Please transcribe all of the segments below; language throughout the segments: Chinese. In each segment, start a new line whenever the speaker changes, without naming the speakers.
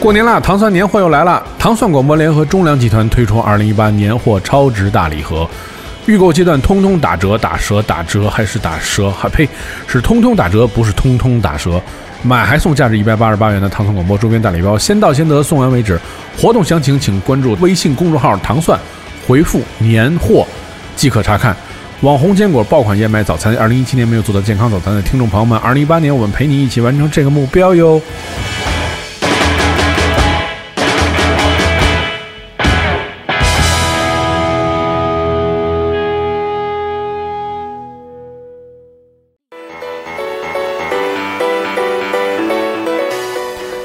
过年啦，糖蒜年货又来了！糖蒜广播联合中粮集团推出二零一八年货超值大礼盒，预购阶段通通打折、打折、打折，还是打折？还呸，是通通打折，不是通通打折。买还送价值一百八十八元的糖蒜广播周边大礼包，先到先得，送完为止。活动详情请关注微信公众号“糖蒜”，回复“年货”即可查看。网红坚果爆款燕麦早餐，二零一七年没有做到健康早餐的听众朋友们，二零一八年我们陪你一起完成这个目标哟。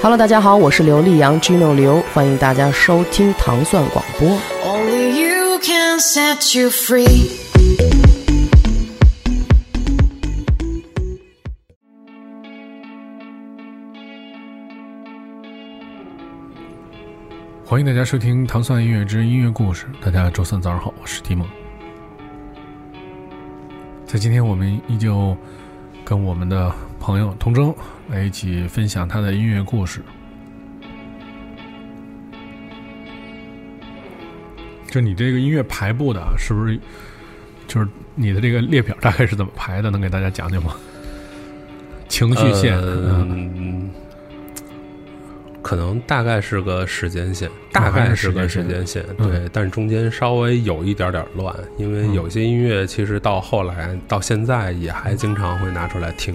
Hello，大家好，我是刘力扬 Gino 刘，欢迎大家收听糖蒜广播。
Only you set you free.
欢迎大家收听《糖蒜音乐之音乐故事》。大家周三早上好，我是提蒙。在今天，我们依旧跟我们的朋友童峥来一起分享他的音乐故事。就你这个音乐排布的，是不是就是你的这个列表大概是怎么排的？能给大家讲讲吗？情绪线，
可能大概是个时间线，大概是个时间线，
嗯。
对，但是中间稍微有一点点乱，因为有些音乐其实到后来到现在也还经常会拿出来听，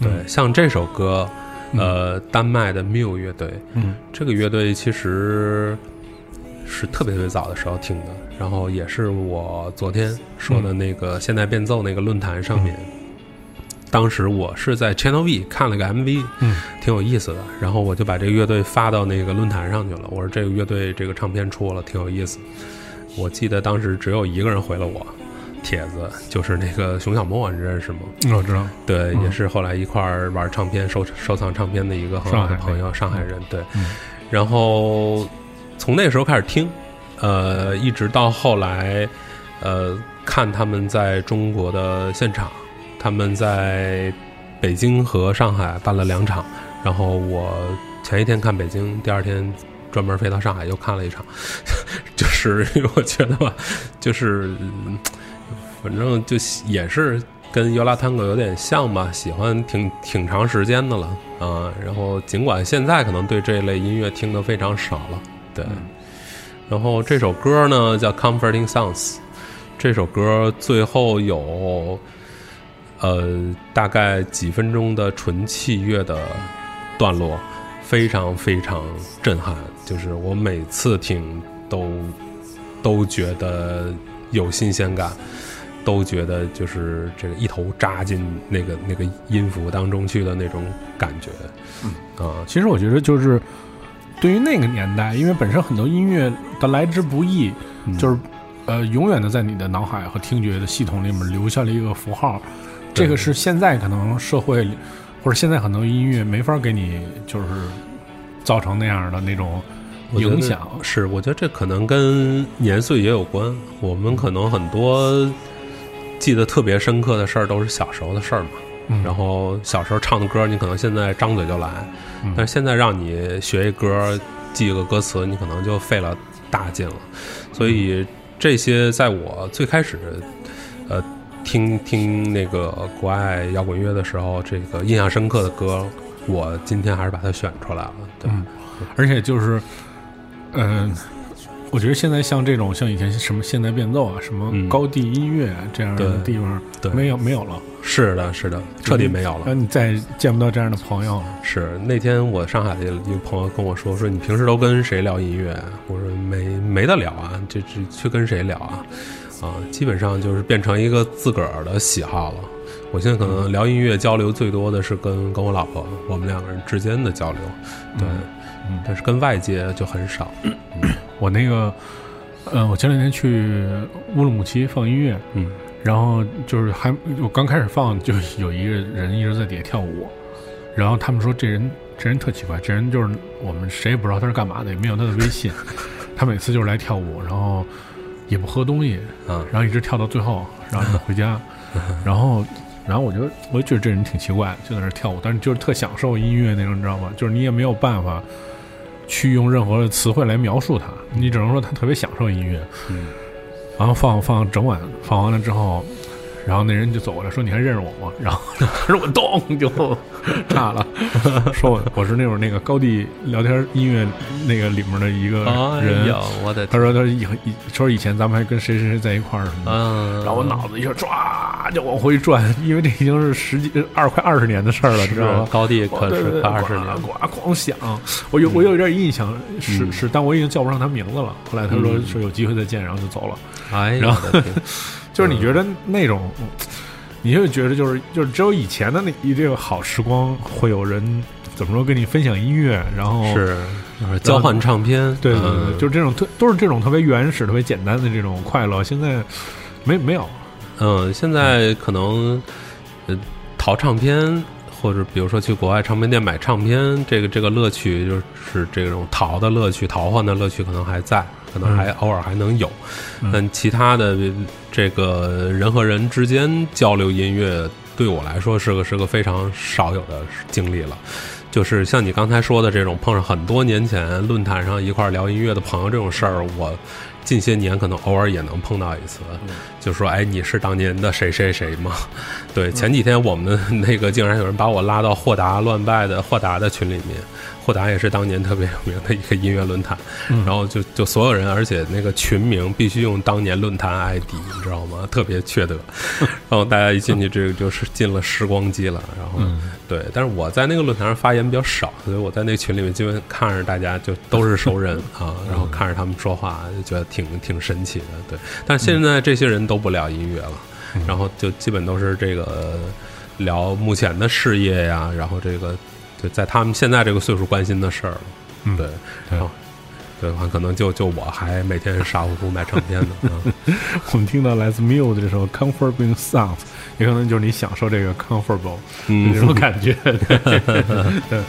对，
嗯。
像这首歌，呃，丹麦的 Miu 乐队，
嗯。
这个乐队其实是特别特别早的时候听的，然后也是我昨天说的那个现代变奏那个论坛上面，当时我是在 Channel V 看了个 MV，
嗯
挺有意思的，然后我就把这个乐队发到那个论坛上去了。我说这个乐队这个唱片出了，挺有意思。我记得当时只有一个人回了我帖子，就是那个熊小莫，你认识吗？
嗯我知道，
对，
嗯
也是后来一块儿玩唱片、收收藏唱片的一个很好朋友，
人
上海人。对，
嗯
然后从那时候开始听，呃，一直到后来，呃，看他们在中国的现场，他们在北京和上海办了两场，然后我前一天看北京，第二天专门飞到上海又看了一场，就是因为我觉得吧，就是反正就也是跟尤拉探戈有点像吧，喜欢挺挺长时间的了啊。然后尽管现在可能对这类音乐听得非常少了，对。然后这首歌呢叫《Comforting Sounds》，这首歌最后有呃大概几分钟的纯器乐的段落，非常非常震撼。就是我每次听都都觉得有新鲜感，都觉得就是这个一头扎进那个那个音符当中去的那种感觉。嗯啊，
其实我觉得就是对于那个年代，因为本身很多音乐的来之不易，
嗯
就是呃，永远的在你的脑海和听觉的系统里面留下了一个符号。这个是现在可能社会或者现在很多音乐没法给你就是造成那样的那种影响。
是，我觉得这可能跟年岁也有关。我们可能很多记得特别深刻的事儿，都是小时候的事儿嘛。
嗯。
然后小时候唱的歌，你可能现在张嘴就来，
嗯。
但是现在让你学一歌，记一个歌词，你可能就费了大劲了。所以这些在我最开始，呃，听听那个国外摇滚乐的时候，这个印象深刻的歌，我今天还是把它选出来了。对，
嗯。而且就是，嗯、我觉得现在像这种像以前什么现代变奏啊，什么
嗯
高地音乐啊这样的地方，
对
没有没有了，
是的，是的，彻底没有了
然。后你再见不到这样的朋友了。
是那天我上海的一个朋友跟我说，说你平时都跟谁聊音乐啊？我说没没得聊啊，这这去跟谁聊啊？啊，基本上就是变成一个自个儿的喜好了。我现在可能聊音乐交流最多的是跟跟我老婆，我们两个人之间的交流，对，
嗯
但是跟外界就很少。
我那个，呃，我前两天去乌鲁木齐放音乐，
嗯
然后就是还我刚开始放，就有一个人一直在底下跳舞，然后他们说这人这人特奇怪，这人就是我们谁也不知道他是干嘛的，也没有他的微信，他每次就是来跳舞，然后也不喝东西，
嗯
然后一直跳到最后，然后就回家，然后。然后我就我就觉得这人挺奇怪，就在那儿跳舞，但是就是特享受音乐那种，你知道吗？就是你也没有办法去用任何的词汇来描述它，你只能说他特别享受音乐。
嗯
然后放放整晚，放完了之后，然后那人就走过来说：“你还认识我吗？”然后他说：“我咚就炸了，说我我是那会儿那个高地聊天音乐那个里面的一个人。
我的
他说：“他说以以说以前咱们还跟谁谁谁在一块儿什么的。
嗯，
然后我脑子一下唰就往回转，因为这已经是十几二快二十年的事儿了，你知道吗？
高地可是
对对对
快二十年，
呱呱狂响。我有我有一点印象，是
嗯
是，但我已经叫不上他名字了。后来他说说有机会再见，然后就走了。
哎呀，
然后 就是你觉得那种，你就觉得就是就是只有以前的那一这个好时光，会有人怎么说跟你分享音乐，然后
是交换唱片，
对对对，
嗯
就是这种特都是这种特别原始、特别简单的这种快乐。现在没没有，
嗯，现在可能呃淘唱片。或者比如说去国外唱片店买唱片，这个这个乐趣就是这种淘的乐趣、淘换的乐趣可能还在，可能还偶尔还能有，
嗯。
但其他的这个人和人之间交流音乐，对我来说是个是个非常少有的经历了。就是像你刚才说的这种碰上很多年前论坛上一块聊音乐的朋友这种事儿，我近些年可能偶尔也能碰到一次，就说哎，你是当年的谁谁谁吗？对，前几天我们的那个竟然有人把我拉到豁达乱拜的豁达的群里面，豁达也是当年特别有名的一个音乐论坛，然后就就所有人，而且那个群名必须用当年论坛 ID，你知道吗？特别缺德，然后大家一进去，这个就是进了时光机了，然后。对，但是我在那个论坛上发言比较少，所以我在那个群里面基本看着大家就都是熟人啊，然后看着他们说话就觉得挺挺神奇的。对，但是现在这些人都不聊音乐了，然后就基本都是这个聊目前的事业呀，然后这个就在他们现在这个岁数关心的事儿了。
嗯
对，
对
然后对，可能就就我还每天傻乎乎买唱片呢。啊
我们听到来自 Muse 这首 Comfortable Sound，也可能就是你享受这个 comfortable
嗯
这种感觉。对 对。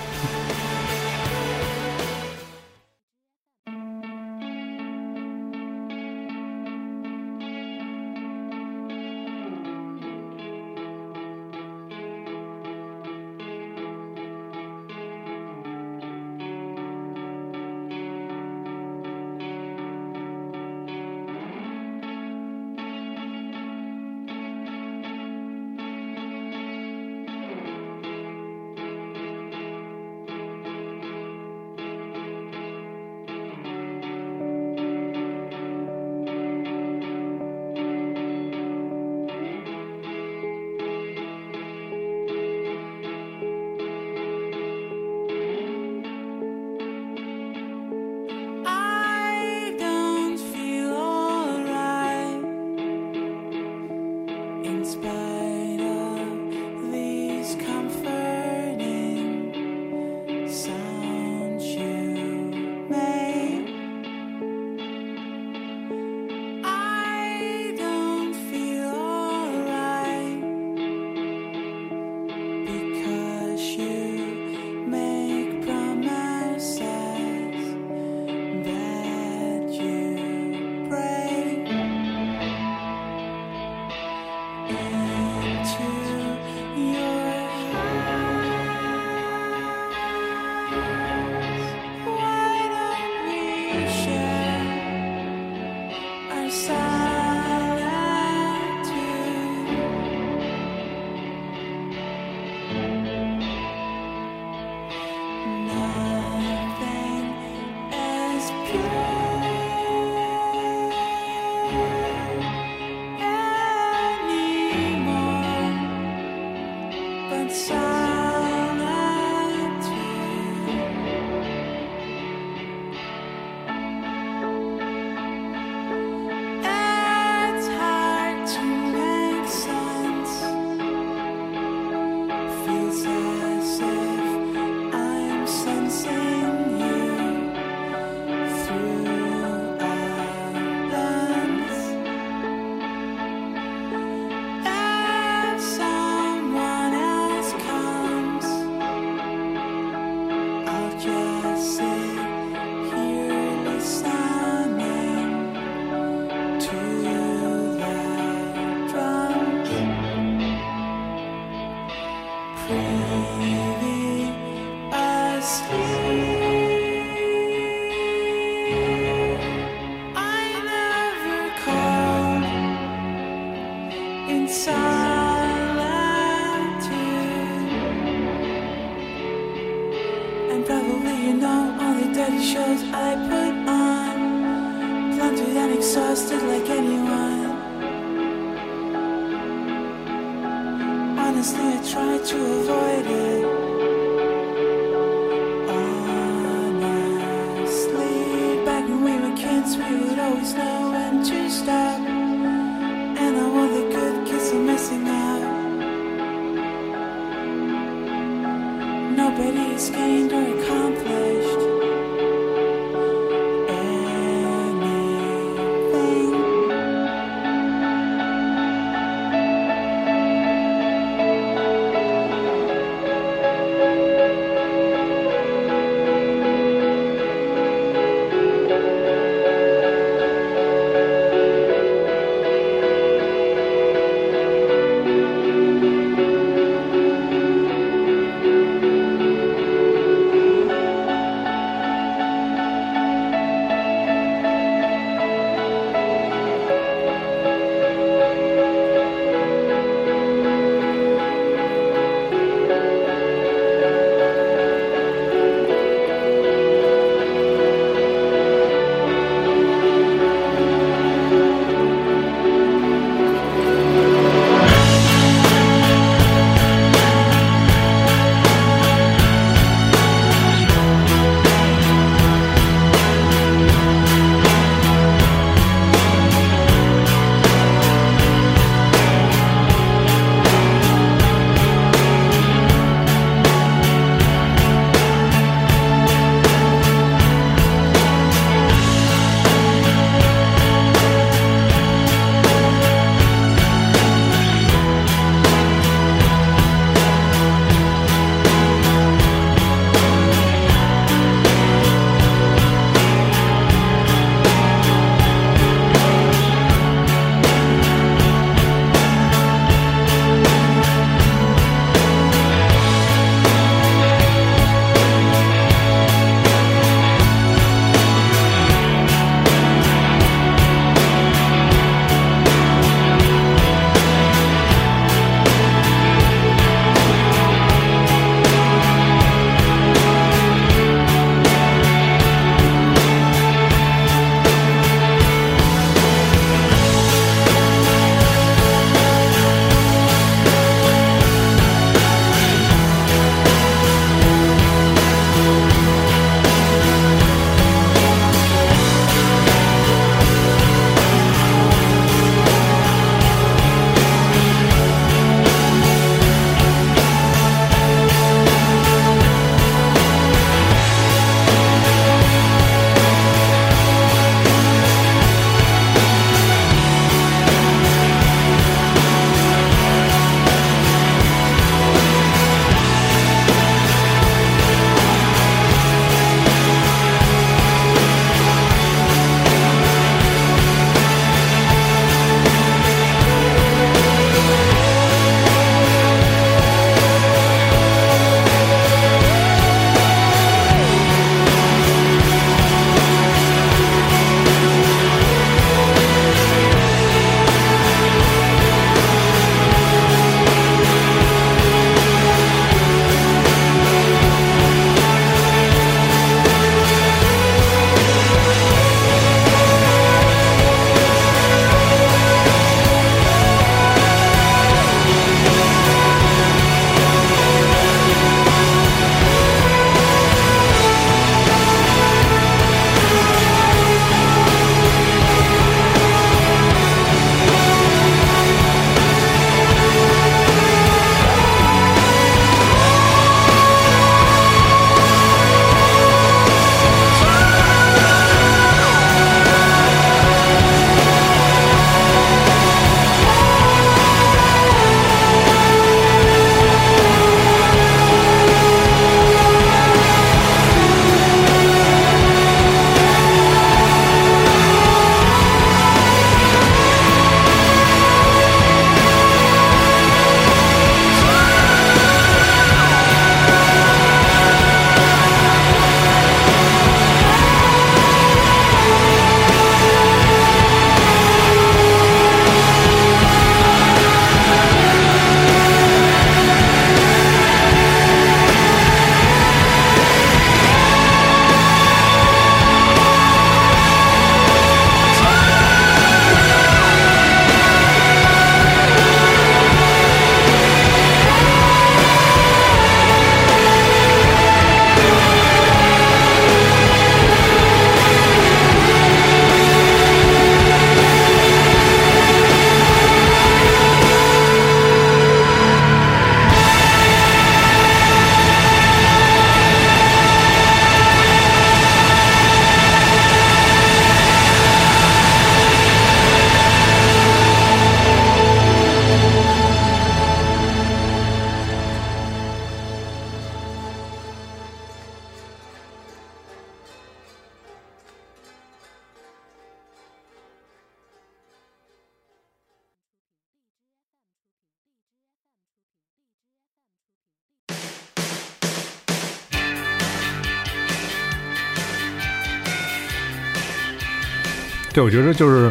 我觉得就是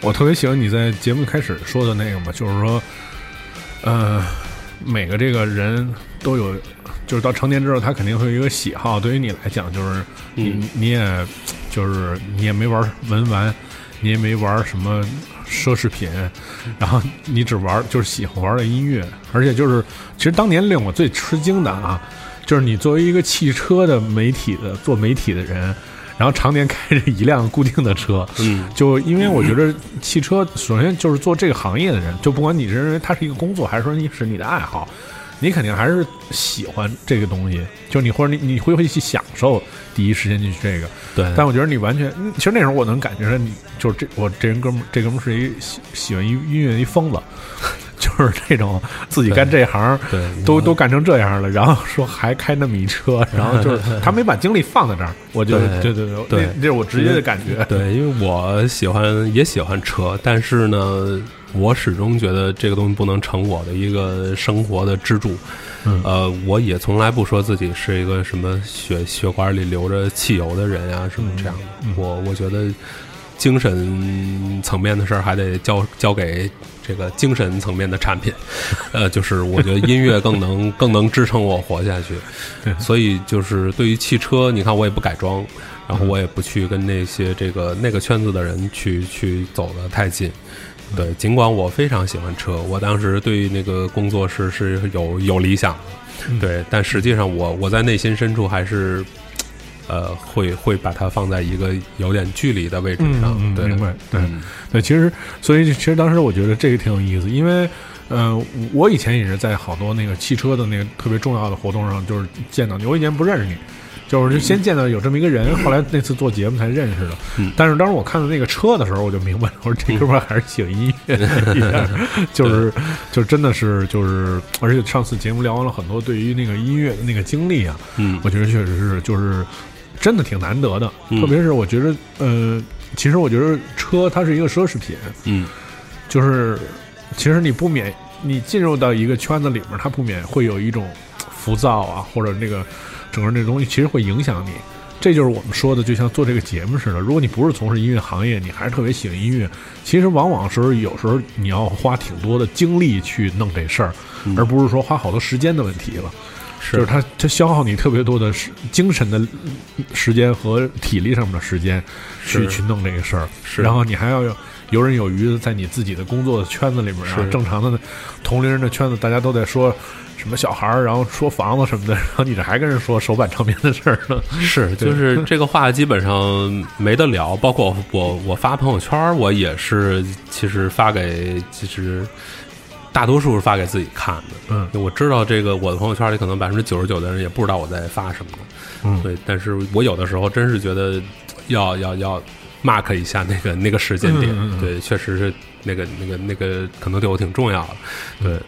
我特别喜欢你在节目开始说的那个嘛，就是说，呃，每个这个人都有，就是到成年之后，他肯定会有一个喜好。对于你来讲，就是你、
嗯
你也就是你也没玩文玩，你也没玩什么奢侈品，然后你只玩就是喜欢玩的音乐，而且就是其实当年令我最吃惊的啊，就是你作为一个汽车的媒体的做媒体的人。然后常年开着一辆固定的车，
嗯
就因为我觉得汽车首先就是做这个行业的人，就不管你是认为它是一个工作，还是说你是你的爱好，你肯定还是喜欢这个东西，就你或者你你会会去享受第一时间去这个。
对，
但我觉得你完全，嗯其实那时候我能感觉到你就是这我这人哥们儿，这哥们儿是一喜喜欢音音乐的一疯子，就是这种自己干这行。
对
都都干成这样了，然后说还开那么一车，然后就是他没把精力放在这儿，我就对
对
对对，这是我直接的感觉。
对，因为我喜欢也喜欢车，但是呢，我始终觉得这个东西不能成我的一个生活的支柱。
嗯
呃，我也从来不说自己是一个什么血血管里流着汽油的人啊，什么这样的。
嗯
我我觉得精神层面的事儿还得交交给这个精神层面的产品。呃，就是我觉得音乐更能 更能支撑我活下去。
对
所以就是对于汽车，你看我也不改装，然后我也不去跟那些这个那个圈子的人去去走得太近。对，尽管我非常喜欢车，我当时对于那个工作室是有有理想的，对，但实际上我我在内心深处还是，呃，会会把它放在一个有点距离的位置上，对，
嗯对明白对。
嗯。
对，其实所以其实当时我觉得这个挺有意思，因为呃，我以前也是在好多那个汽车的那个特别重要的活动上，就是见到你。我以前不认识你，就是先见到有这么一个人，后来那次做节目才认识的。
嗯。
但是当时我看到那个车的时候，我就明白了，我说这哥们儿还是喜欢音乐的，就是 就真的是就是，而且上次节目聊完了很多对于那个音乐的那个经历啊，
嗯。
我觉得确实是就是真的挺难得的，
嗯
特别是我觉得呃，其实我觉得车它是一个奢侈品，
嗯
就是其实你不免你进入到一个圈子里面，它不免会有一种浮躁啊，或者那个整个那东西其实会影响你。这就是我们说的，就像做这个节目似的。如果你不是从事音乐行业，你还是特别喜欢音乐，其实往往时候有时候你要花挺多的精力去弄这事儿，
嗯
而不是说花好多时间的问题了。
是
就是它它消耗你特别多的时精神的时间和体力上面的时间去去弄这个事儿，
是
然后你还要有游刃有余的在你自己的工作的圈子里面啊，正常的同龄人的圈子，大家都在说什么小孩儿，然后说房子什么的，然后你这还跟人说手板唱片的事儿呢？
是，就是这个话基本上没得聊。包括我我发朋友圈，我也是其实发给其实大多数是发给自己看的。
嗯
我知道这个我的朋友圈里可能百分之九十九的人也不知道我在发什么。
嗯
对，但是我有的时候真是觉得要要要 mark 一下那个 那个时间点。
嗯嗯嗯
对，确实是那个那个那个可能对我挺重要的。对，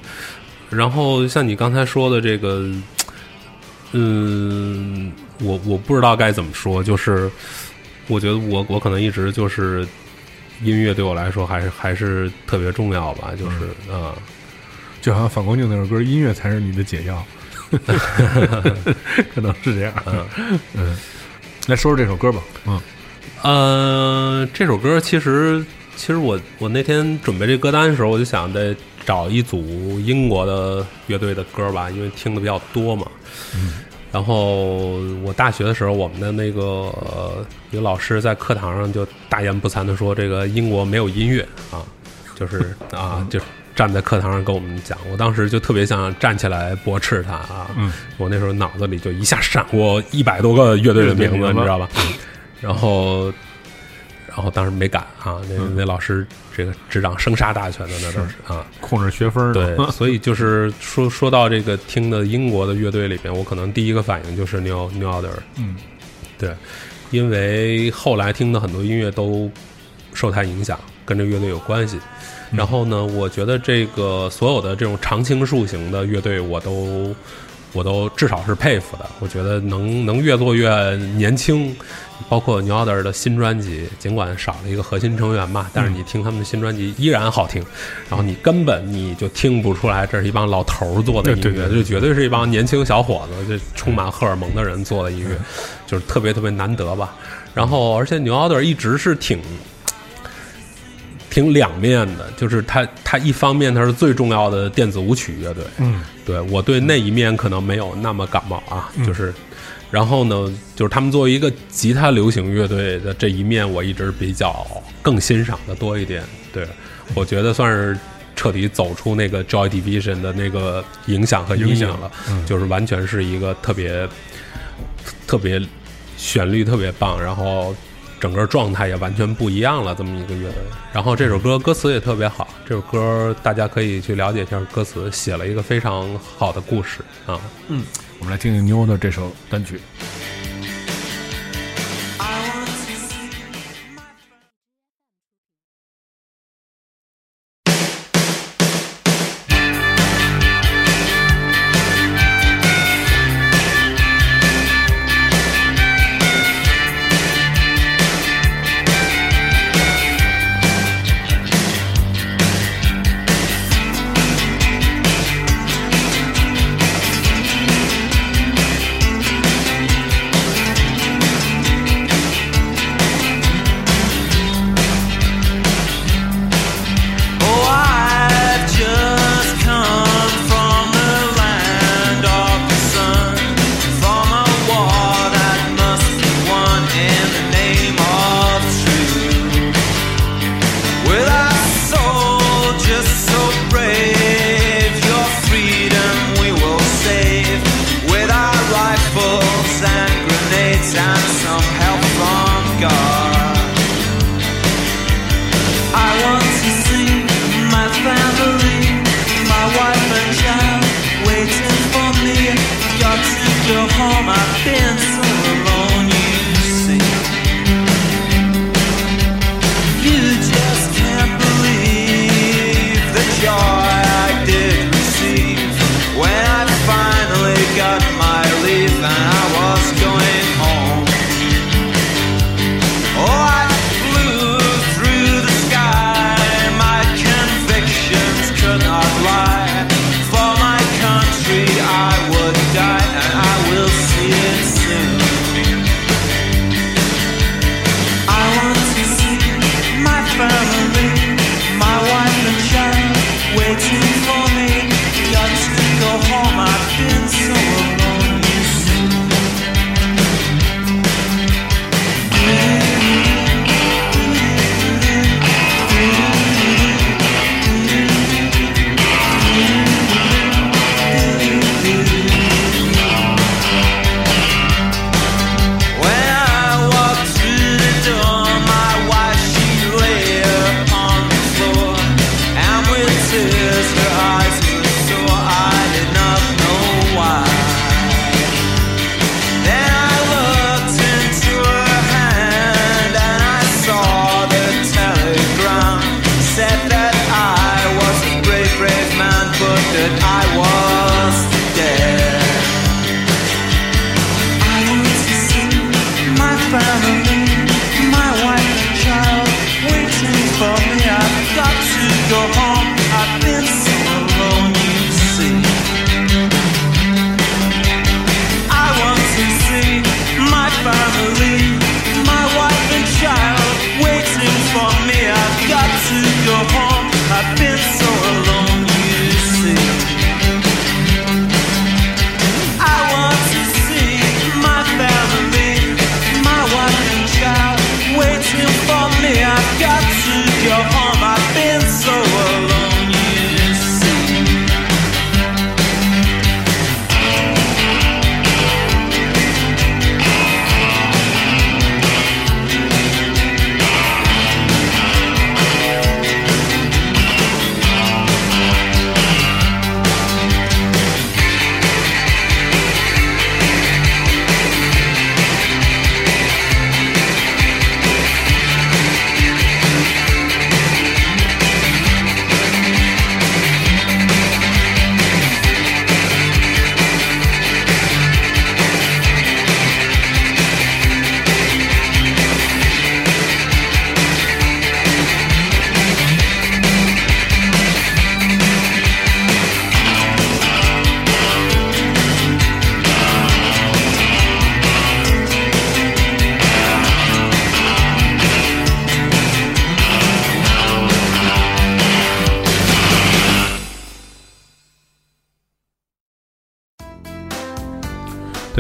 然后像你刚才说的这个，嗯，我我不知道该怎么说，就是我觉得我我可能一直就是音乐对我来说还是还是特别重要吧，就是
嗯
啊、
就好像反光镜那首歌，音乐才是你的解药，可能是这样。
嗯
嗯，来说说这首歌吧。嗯
呃，这首歌其实其实我我那天准备这歌单的时候，我就想得找一组英国的乐队的歌吧，因为听的比较多嘛。然后我大学的时候，我们的那个、呃一个老师在课堂上就大言不惭的说，这个英国没有音乐啊，就是啊，就站在课堂上跟我们讲。我当时就特别想站起来驳斥他啊。
嗯
我那时候脑子里就一下闪过一百多个乐队的名字，你知道吧？然后，然后当时没敢啊，那那老师这个执掌生杀大权的那都是啊。
控制学分
对，所以就是说 说到这个听的英国的乐队里边，我可能第一个反应就是 New New Order。
嗯，
对，因为后来听的很多音乐都受他影响，跟这乐队有关系。然后呢，我觉得这个所有的这种常青树型的乐队，我都我都至少是佩服的。我觉得能能越做越年轻，包括 New Order 的新专辑，尽管少了一个核心成员嘛，但是你听他们的新专辑依然好听。然后你根本你就听不出来这是一帮老头儿做的音乐，
对对对
就绝对是一帮年轻小伙子，就充满荷尔蒙的人做的音乐，就是特别特别难得吧。然后，而且 New Order 一直是挺挺两面的，就是它它一方面它是最重要的电子舞曲乐队，
嗯，
对我对那一面可能没有那么感冒啊，就是，然后呢，就是他们作为一个吉他流行乐队的这一面，我一直比较更欣赏的多一点。对，我觉得算是彻底走出那个 Joy Division 的那个影响和阴影了，就是完全是一个特别特别旋律特别棒，然后。整个状态也完全不一样了，这么一个乐队。然后这首歌歌词也特别好，这首歌大家可以去了解一下歌词，写了一个非常好的故事啊。
嗯我们来听听妞的这首单曲。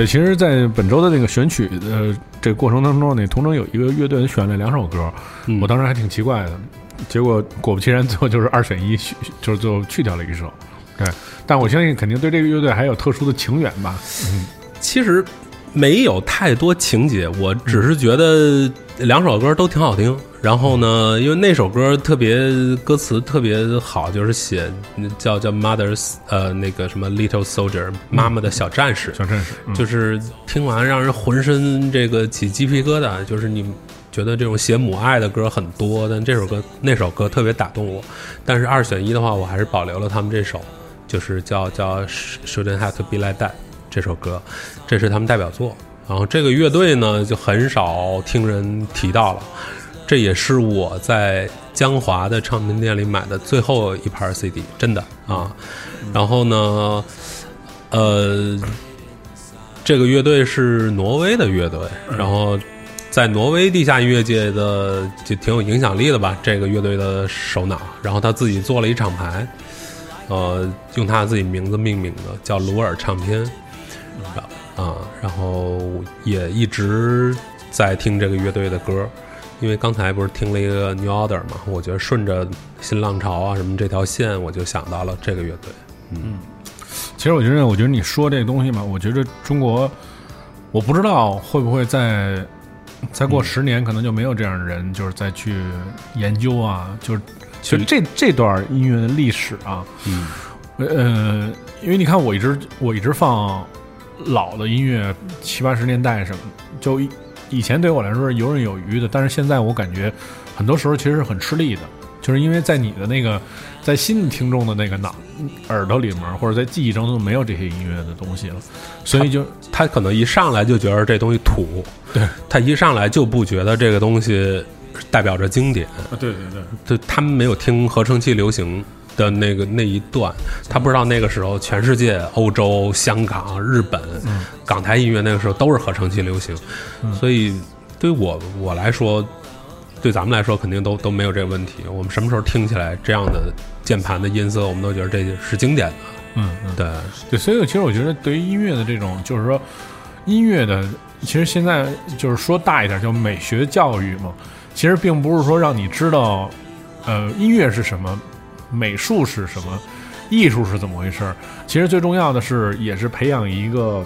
对，其实，在本周的那个选曲的这个过程当中，那同城有一个乐队选了两首歌，
嗯
我当时还挺奇怪的，结果果不其然，最后就是二选一，去就是最后去掉了一首。对，但我相信肯定对这个乐队还有特殊的情缘吧。
嗯其实没有太多情节，我只是觉得两首歌都挺好听。然后呢，因为那首歌特别歌词特别好，就是写叫叫 Mother's 呃那个什么 Little Soldier 妈妈的小战士，
小战士，嗯
就是听完让人浑身这个起鸡皮疙瘩。就是你觉得这种写母爱的歌很多，但这首歌那首歌特别打动我。但是二选一的话，我还是保留了他们这首，就是叫叫 Shouldn't Have to Be Like That 这首歌，这是他们代表作。然后这个乐队呢，就很少听人提到了。这也是我在江华的唱片店里买的最后一盘 CD，真的啊。然后呢，呃，这个乐队是挪威的乐队，然后在挪威地下音乐界的就挺有影响力的吧。这个乐队的首脑，然后他自己做了一厂牌，呃，用他自己名字命名的，叫鲁尔唱片。啊，然后也一直在听这个乐队的歌，因为刚才不是听了一个 New Order 嘛，我觉得顺着新浪潮啊什么这条线，我就想到了这个乐队。
嗯其实我觉得，我觉得你说这个东西嘛，我觉得中国，我不知道会不会在再过十年，可能就没有这样的人，就是再去研究啊，就是其实这这段音乐的历史啊，
嗯
呃，因为你看，我一直我一直放老的音乐，七八十年代什么，就以以前对我来说是游刃有余的，但是现在我感觉很多时候其实是很吃力的，就是因为在你的那个在新的听众的那个脑耳朵里面，或者在记忆中都没有这些音乐的东西了，所以就
他可能一上来就觉得这东西土，
对
他一上来就不觉得这个东西代表着经典，
对对对，
就他们没有听合成器流行的那个那一段，他不知道那个时候全世界、欧洲、香港、日本、港台音乐那个时候都是合成器流行，所以对我我来说，对咱们来说肯定都都没有这个问题。我们什么时候听起来这样的键盘的音色，我们都觉得这是经典的。
嗯嗯。
对，
对，所以其实我觉得对于音乐的这种，就是说音乐的，其实现在就是说大一点叫美学教育嘛，其实并不是说让你知道，呃，音乐是什么，美术是什么，艺术是怎么回事儿。其实最重要的是，也是培养一个。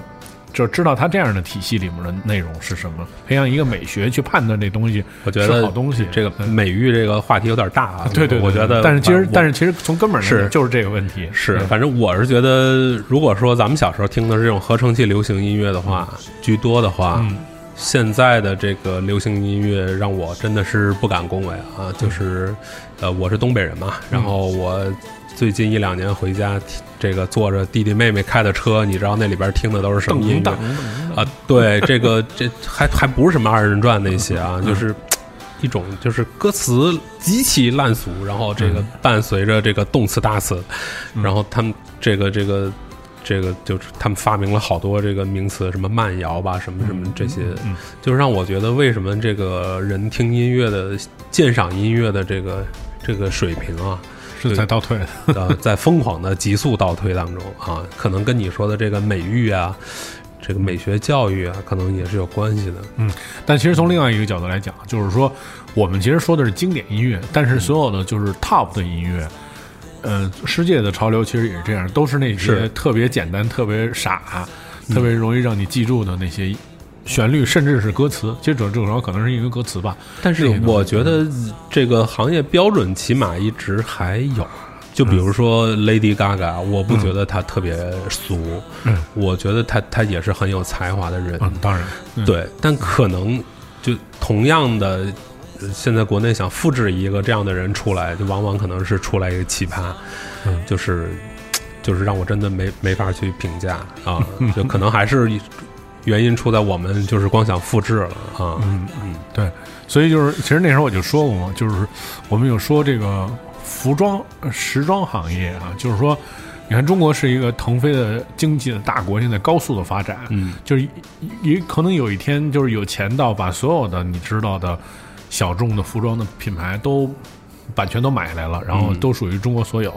就知道它这样的体系里面的内容是什么，培养一个美学去判断这东西
我觉得
好东西。
这个
嗯
美育这个话题有点大啊。
对对，对
我觉得，
但是其实但是其实从根本上
是
就是这个问题。
是，
对
反正我是觉得，如果说咱们小时候听的是这种合成器流行音乐的话，居多的话，
嗯
现在的这个流行音乐让我真的是不敢恭维啊。就是，呃，我是东北人嘛，然后我最近一两年回家，这个坐着弟弟妹妹开的车，你知道那里边听的都是什么音乐啊？对，这个 这还还不是什么二人转那些啊，就是。一种就是歌词极其烂俗，然后这个伴随着这个动词大词，然后他们这个这个这个就是他们发明了好多这个名词，什么慢摇吧，什么什么这些，就是让我觉得为什么这个人听音乐的鉴赏音乐的这个这个水平啊，
是在倒退的。
呃，在疯狂的急速倒退当中啊，可能跟你说的这个美育啊，这个美学教育啊，可能也是有关系的。
嗯但其实从另外一个角度来讲，就是说，我们其实说的是经典音乐，但是所有的就是 top 的音乐，呃，世界的潮流其实也是这样，都是那些特别简单、特别傻、特别容易让你记住的那些旋律，甚至是歌词。其实主主要可能是因为歌词吧。
但是我觉得这个行业标准起码一直还有。就比如说 Lady Gaga，我不觉得她特别俗，
嗯
我觉得她她也是很有才华的人，
嗯，当然，嗯，
对。但可能就同样的，呃现在国内想复制一个这样的人出来，就往往可能是出来一个奇葩，
嗯
就是就是让我真的没没法去评价啊，就可能还是原因出在我们就是光想复制了啊，
嗯嗯对，所以就是，其实那时候我就说过嘛，就是我们有说这个服装、呃时装行业啊，就是说，你看中国是一个腾飞的经济的大国，现在高速的发展，
嗯，
就是也可能有一天就是有钱到把所有的你知道的小众的服装的品牌都版权都买下来了，然后都属于中国所有。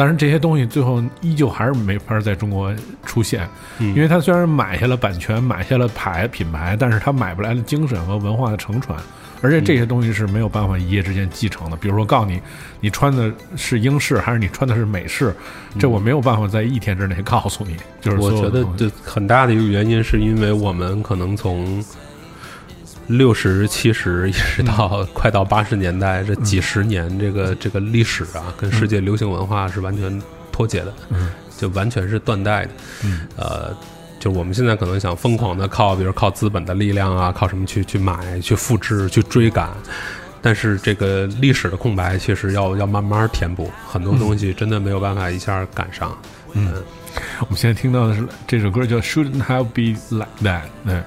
但是这些东西最后依旧还是没法在中国出现，因为他虽然买下了版权，买下了牌品牌，但是他买不来的精神和文化的承传。而且这些东西是没有办法一夜之间继承的。比如说，告诉你，你穿的是英式还是你穿的是美式，这我没有办法在一天之内告诉你。就是
我觉得这很大的一个原因是因为我们可能从六十、七十一直到快到八十年代这几十年，这个这个历史啊，跟世界流行文化是完全脱节的，就完全是断代的。呃，就我们现在可能想疯狂的靠，比如靠资本的力量啊，靠什么去去买、去复制、去追赶。但是这个历史的空白，其实要要慢慢填补，很多东西真的没有办法一下赶上。嗯，
我们现在听到的是这首歌叫《Shouldn't Have Be Like That》。对，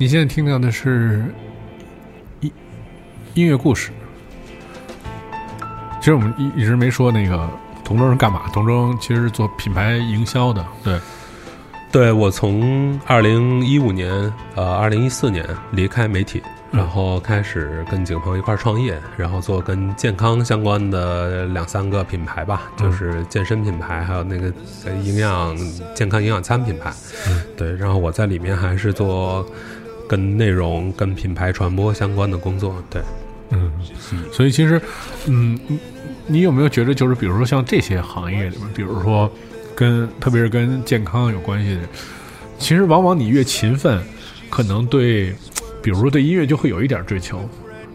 你现在听到的是音音乐故事。其实我们一一直没说那个童中是干嘛，童中其实是做品牌营销的，对，
对我从二零一五年，呃，二零一四年离开媒体，然后开始跟几个朋友一块儿创业，然后做跟健康相关的两三个品牌吧，就是健身品牌，还有那个呃营养健康营养餐品牌。对，然后我在里面还是做跟内容、跟品牌传播相关的工作。对，
嗯，所以其实，嗯，你有没有觉得，就是比如说像这些行业里面，比如说跟特别是跟健康有关系的，其实往往你越勤奋，可能对，比如说对音乐就会有一点追求。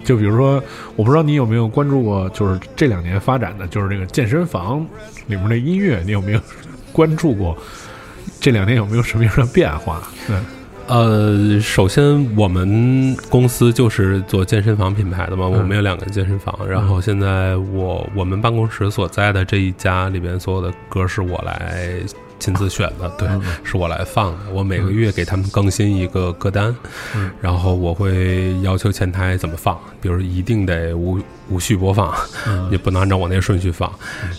就比如说，我不知道你有没有关注过，就是这两年发展的，就是这个健身房里面的音乐，你有没有 关注过？这两年有没有什么样的变化？对，
呃，首先我们公司就是做健身房品牌的嘛，我们有两个健身房，然后现在我我们办公室所在的这一家里边所有的歌是我来亲自选的，对，是我来放的，我每个月给他们更新一个歌单，然后我会要求前台怎么放，比如一定得无无序播放，也不能按照我那顺序放，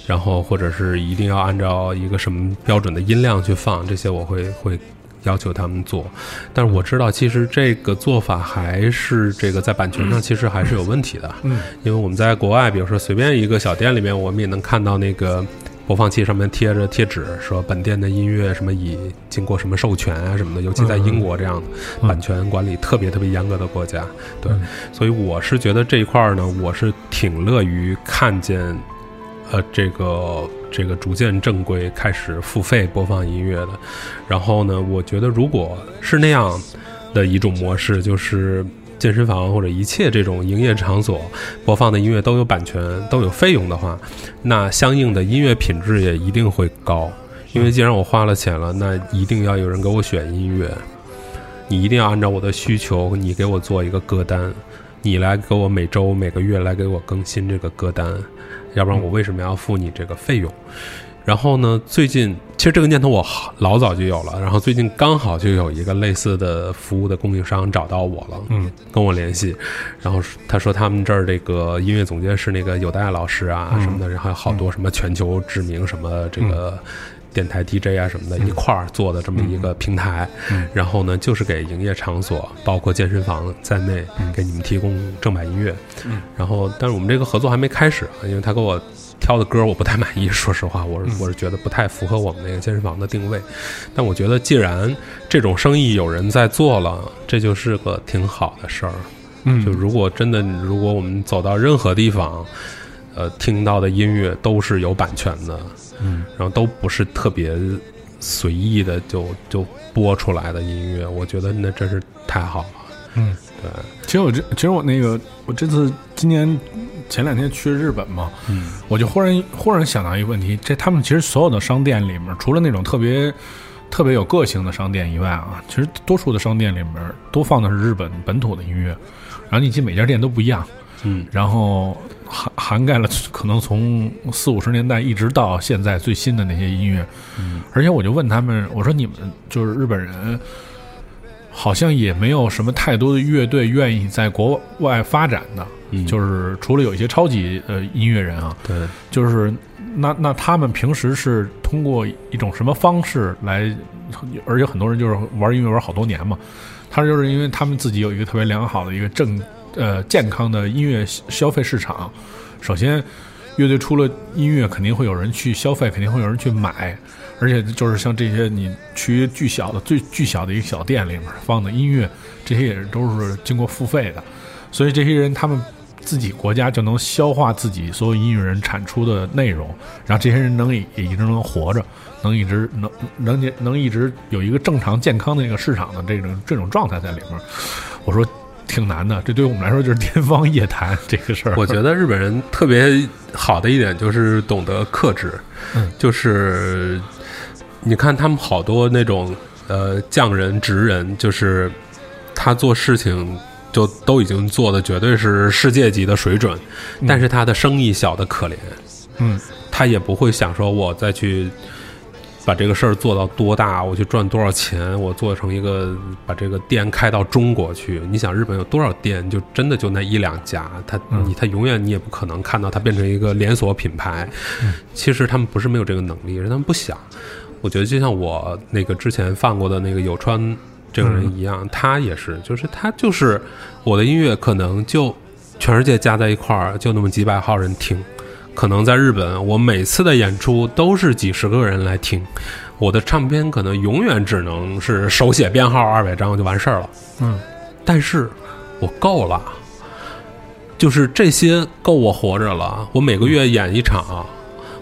然后或者是一定要按照一个什么标准的音量去放，这些我会会要求他们做。但是我知道，其实这个做法还是这个在版权上其实还是有问题的。
嗯，
因为我们在国外，比如说随便一个小店里面，我们也能看到那个播放器上面贴着贴纸，说本店的音乐什么已经过什么授权啊什么的。尤其在英国这样的版权管理特别特别严格的国家，对，所以我是觉得这一块儿呢，我是挺乐于看见。呃，这个这个逐渐正规开始付费播放音乐的，然后呢，我觉得如果是那样的一种模式，就是健身房或者一切这种营业场所播放的音乐都有版权、都有费用的话，那相应的音乐品质也一定会高。因为既然我花了钱了，那一定要有人给我选音乐，你一定要按照我的需求，你给我做一个歌单，你来给我每周、每个月来给我更新这个歌单，要不然我为什么要付你这个费用？然后呢，最近其实这个念头我好老早就有了，然后最近刚好就有一个类似的服务的供应商找到我了，
嗯，
跟我联系，然后他说他们这儿这个音乐总监是那个有代老师啊什么的，然后还有好多什么全球知名什么这个。电台 DJ 啊什么的，一块儿做的这么一个平台，然后呢，就是给营业场所，包括健身房在内，给你们提供正版音乐。然后，但是我们这个合作还没开始啊，因为他给我挑的歌我不太满意，说实话，我是我是觉得不太符合我们那个健身房的定位。但我觉得，既然这种生意有人在做了，这就是个挺好的事儿。
嗯
就如果真的，如果我们走到任何地方，呃，听到的音乐都是有版权的，
嗯，
然后都不是特别随意的就就播出来的音乐，我觉得那真是太好了。
嗯，
对，
其实我这其实我那个我这次今年前两天去日本嘛，
嗯，
我就忽然忽然想到一个问题，这他们其实所有的商店里面，除了那种特别特别有个性的商店以外啊，其实多数的商店里面都放的是日本本土的音乐，然后你进每家店都不一样，
嗯。
然后涵涵盖了可能从四五十年代一直到现在最新的那些音乐，
嗯。
而且我就问他们，我说你们就是日本人，好像也没有什么太多的乐队愿意在国外发展的，
嗯。
就是除了有一些超级呃音乐人啊，
对，
就是那那他们平时是通过一种什么方式来，而且很多人就是玩音乐玩好多年嘛，他就是因为他们自己有一个特别良好的一个正呃健康的音乐消费市场。首先，乐队出了音乐，肯定会有人去消费，肯定会有人去买，而且就是像这些你去巨小的最巨小的一个小店里面放的音乐，这些也都是经过付费的，所以这些人他们自己国家就能消化自己所有音乐人产出的内容，然后这些人能也也一直能活着，能一直能能能一直有一个正常健康的一个市场的这种这种状态在里面。我说挺难的，这对我们来说就是天方夜谭这个事儿。
我觉得日本人特别好的一点就是懂得克制，
嗯
就是你看他们好多那种呃匠人、职人，就是他做事情就都已经做的绝对是世界级的水准，但是他的生意小的可怜，
嗯
他也不会想说我再去把这个事儿做到多大，我去赚多少钱，我做成一个把这个店开到中国去。你想日本有多少店，就真的就那一两家，他你他永远你也不可能看到它变成一个连锁品牌。其实他们不是没有这个能力，是他们不想。我觉得就像我那个之前放过的那个有川这个人一样，他也是，就是他就是我的音乐可能就全世界加在一块儿就那么几百号人听，可能在日本我每次的演出都是几十个人来听，我的唱片可能永远只能是手写编号二百张就完事儿了。
嗯，
但是我够了，就是这些够我活着了。我每个月演一场，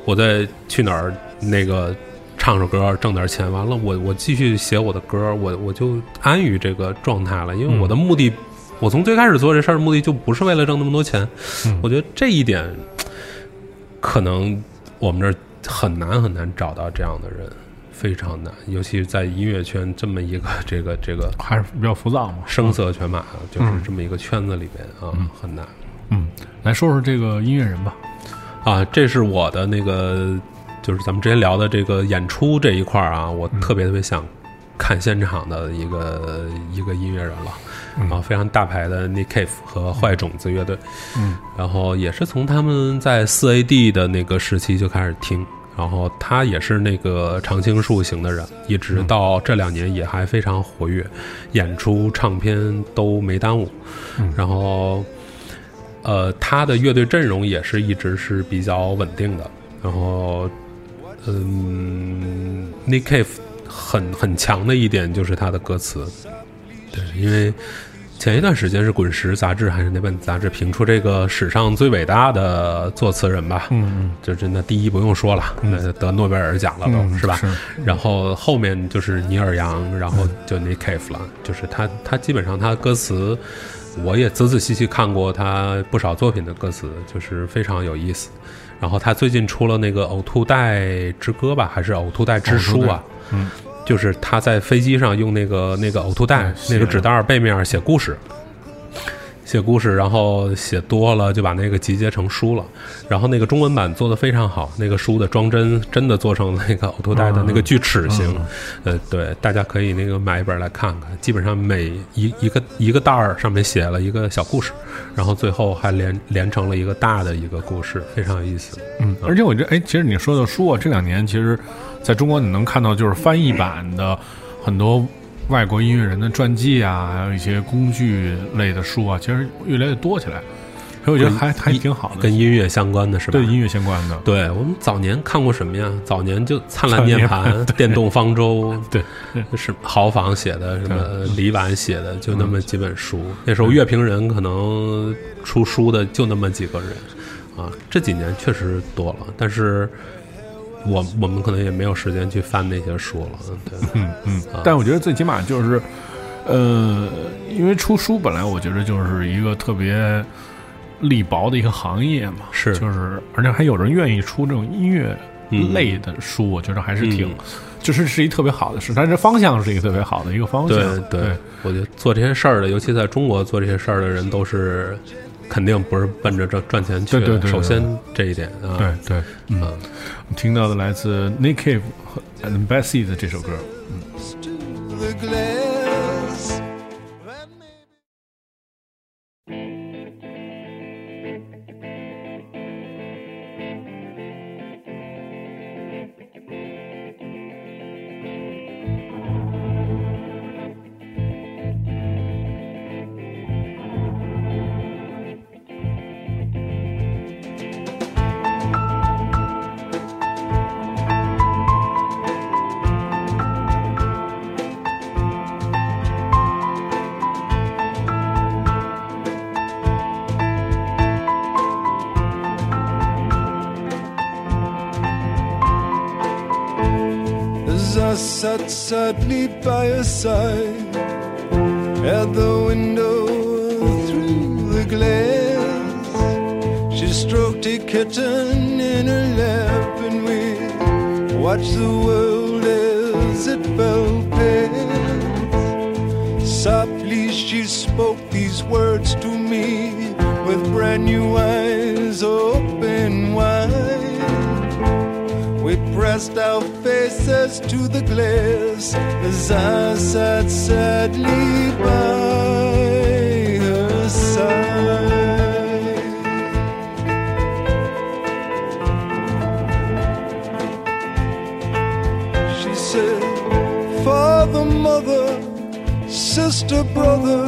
我再去哪儿那个唱首歌挣点钱，完了我我继续写我的歌，我我就安于这个状态了。因为我的目的，我从最开始做这事儿的目的就不是为了挣那么多钱。我觉得这一点可能我们这儿很难很难找到这样的人，非常难，尤其是在音乐圈这么一个 这个这个
还是比较浮躁嘛。
声色犬马，就是这么一个圈子里边啊，很难
嗯，来说说这个音乐人吧。
啊。这是我的那个，就是咱们之前聊的这个演出这一块儿啊，我特别特别想看现场的一个一个音乐人了。啊，非常大牌的 Nick Cave 和坏种子乐队，
嗯，
然后也是从他们在四 AD 的那个时期就开始听，然后他也是那个常青树型的人，一直到这两年也还非常活跃，演出、唱片都没耽误，然后，呃，他的乐队阵容也是一直是比较稳定的，然后，嗯，Nick Cave 很很强的一点就是他的歌词，对，因为前一段时间是《滚石》杂志还是哪本杂志评出这个史上最伟大的作词人吧？
嗯嗯，
就真的第一不用说了，那得诺贝尔奖了是吧？
是
然后后面就是尼尔杨，然后就 Nick Cave 了，就是他他基本上他歌词，我也仔仔细细看过他不少作品的歌词，就是非常有意思。然后他最近出了那个《呕吐袋之歌》吧，还是《呕吐袋之书》啊？
嗯，
就是他在飞机上用那个那个呕吐袋那个纸袋儿背面写故事，写故事，然后写多了就把那个集结成书了。然后那个中文版做的非常好，那个书的装帧真的做成那个呕吐袋的那个锯齿形。呃，对，大家可以那个买一本来看看。基本上每一一个一个袋儿上面写了一个小故事，然后最后还连连成了一个大的一个故事，非常有意思。
嗯，而且我觉得，哎，其实你说的书啊，这两年其实在中国你能看到，就是翻译版的很多外国音乐人的传记啊，还有一些工具类的书啊，其实越来越多起来，所以我觉得还还挺好的，
跟音乐相关的是吧？
对音乐相关的，
对我们早年看过什么呀？早年就《灿烂涅
灿
槃》《电动方舟》，
对，
是豪仿写的，什么李婉写的，就那么几本书。那时候乐评人可能出书的就那么几个人啊。这几年确实多了，但是我我们可能也没有时间去翻那些书了。对，
嗯嗯，但我觉得最起码就是，呃，因为出书本来我觉得就是一个特别力薄的一个行业嘛，
是。
就是而且还有人愿意出这种音乐类的书，我觉得还是挺，
嗯。
就是是一特别好的事，但是方向是一个特别好的一个方向，
对对，我觉得做这些事儿的，尤其在中国做这些事儿的人，都是肯定不是奔着赚赚钱去的。
对对对对
首先这一点啊，
对对，嗯，
嗯。
我们听到的来自 Nick Cave 和 and Bessie 的这首歌
，the by her side at the window through the glass, she stroked a kitten in her lap, and we watched the world as it fell past. Softly she spoke these words to me with brand new eyes open
cast our faces to the glass as I sat sadly by her side. She said, Father, mother, sister, brother,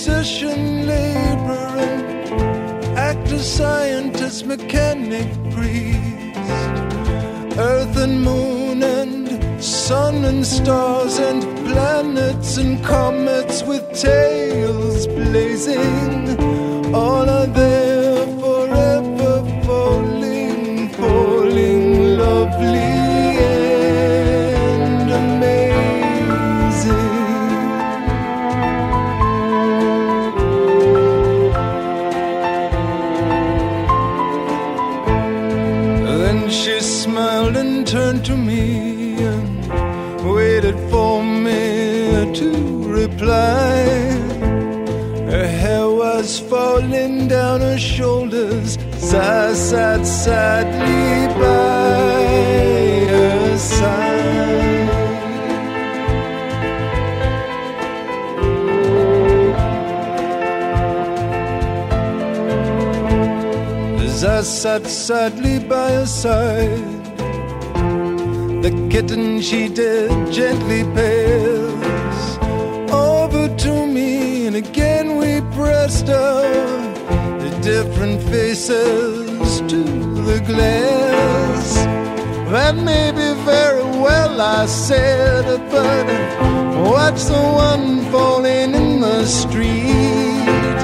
physician, laborer, actor, scientist, mechanic, priest, earth and moon and sun and stars and planets and comets with tails blazing. All are there sadly by her side. As I sat sadly by her side, the kitten she did gently pass over to me, and again we pressed our the different faces the glass. That may be very well, I said, but watch the one falling in the street.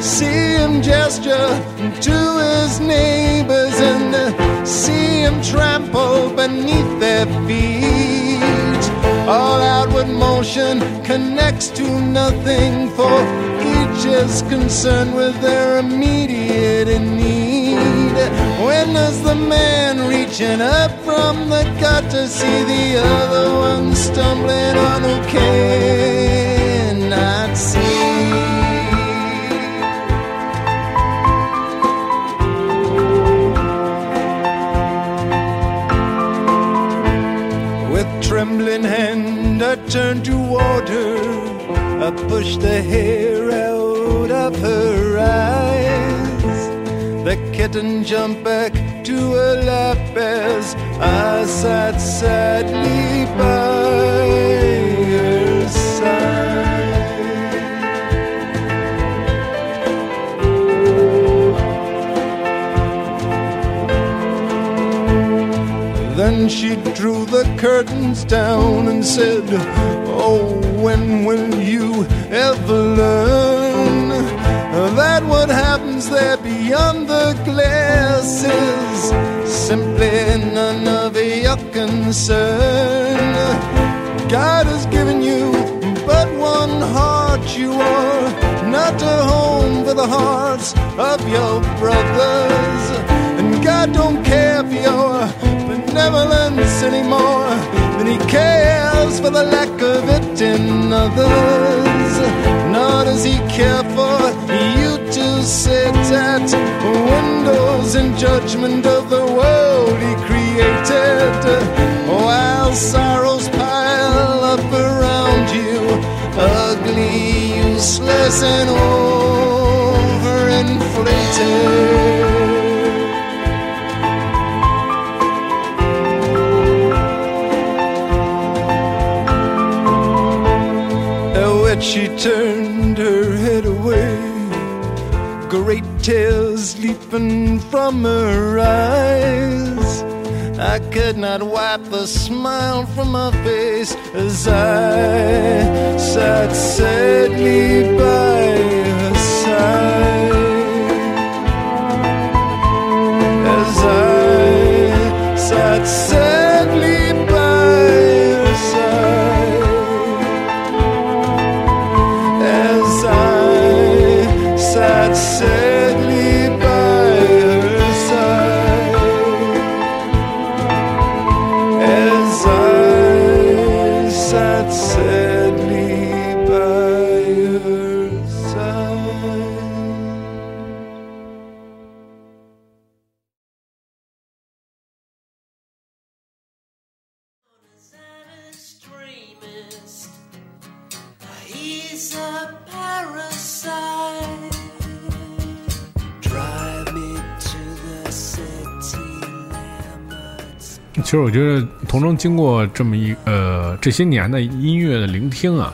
See him gesture to his neighbors and see him trample beneath their feet. All outward motion connects to nothing, for each is concerned with their immediate need. When does the man reaching up from the gutter see the other one stumbling on who cannot see? With trembling hand, I turned toward her. I pushed the hair out of her eyes. Kitten jumped back to her lap as I sat sadly by her side. Then she drew the curtains down and said, Oh, when will you ever learn that what happens there beyond the glass is simply none of your concern? God has given you but one heart, you are not a home for the hearts of your brothers. And God don't care for your benevolence anymore than He cares for the lack of it in others. Nor does He care for to sit at windows in judgment of the world He created, while sorrows pile up around you, ugly, useless, and overinflated. Tears leaping from her eyes. I could not wipe the smile from my face as I sat sadly by her side.
实我觉得童声经过这么一呃这些年的音乐的聆听啊，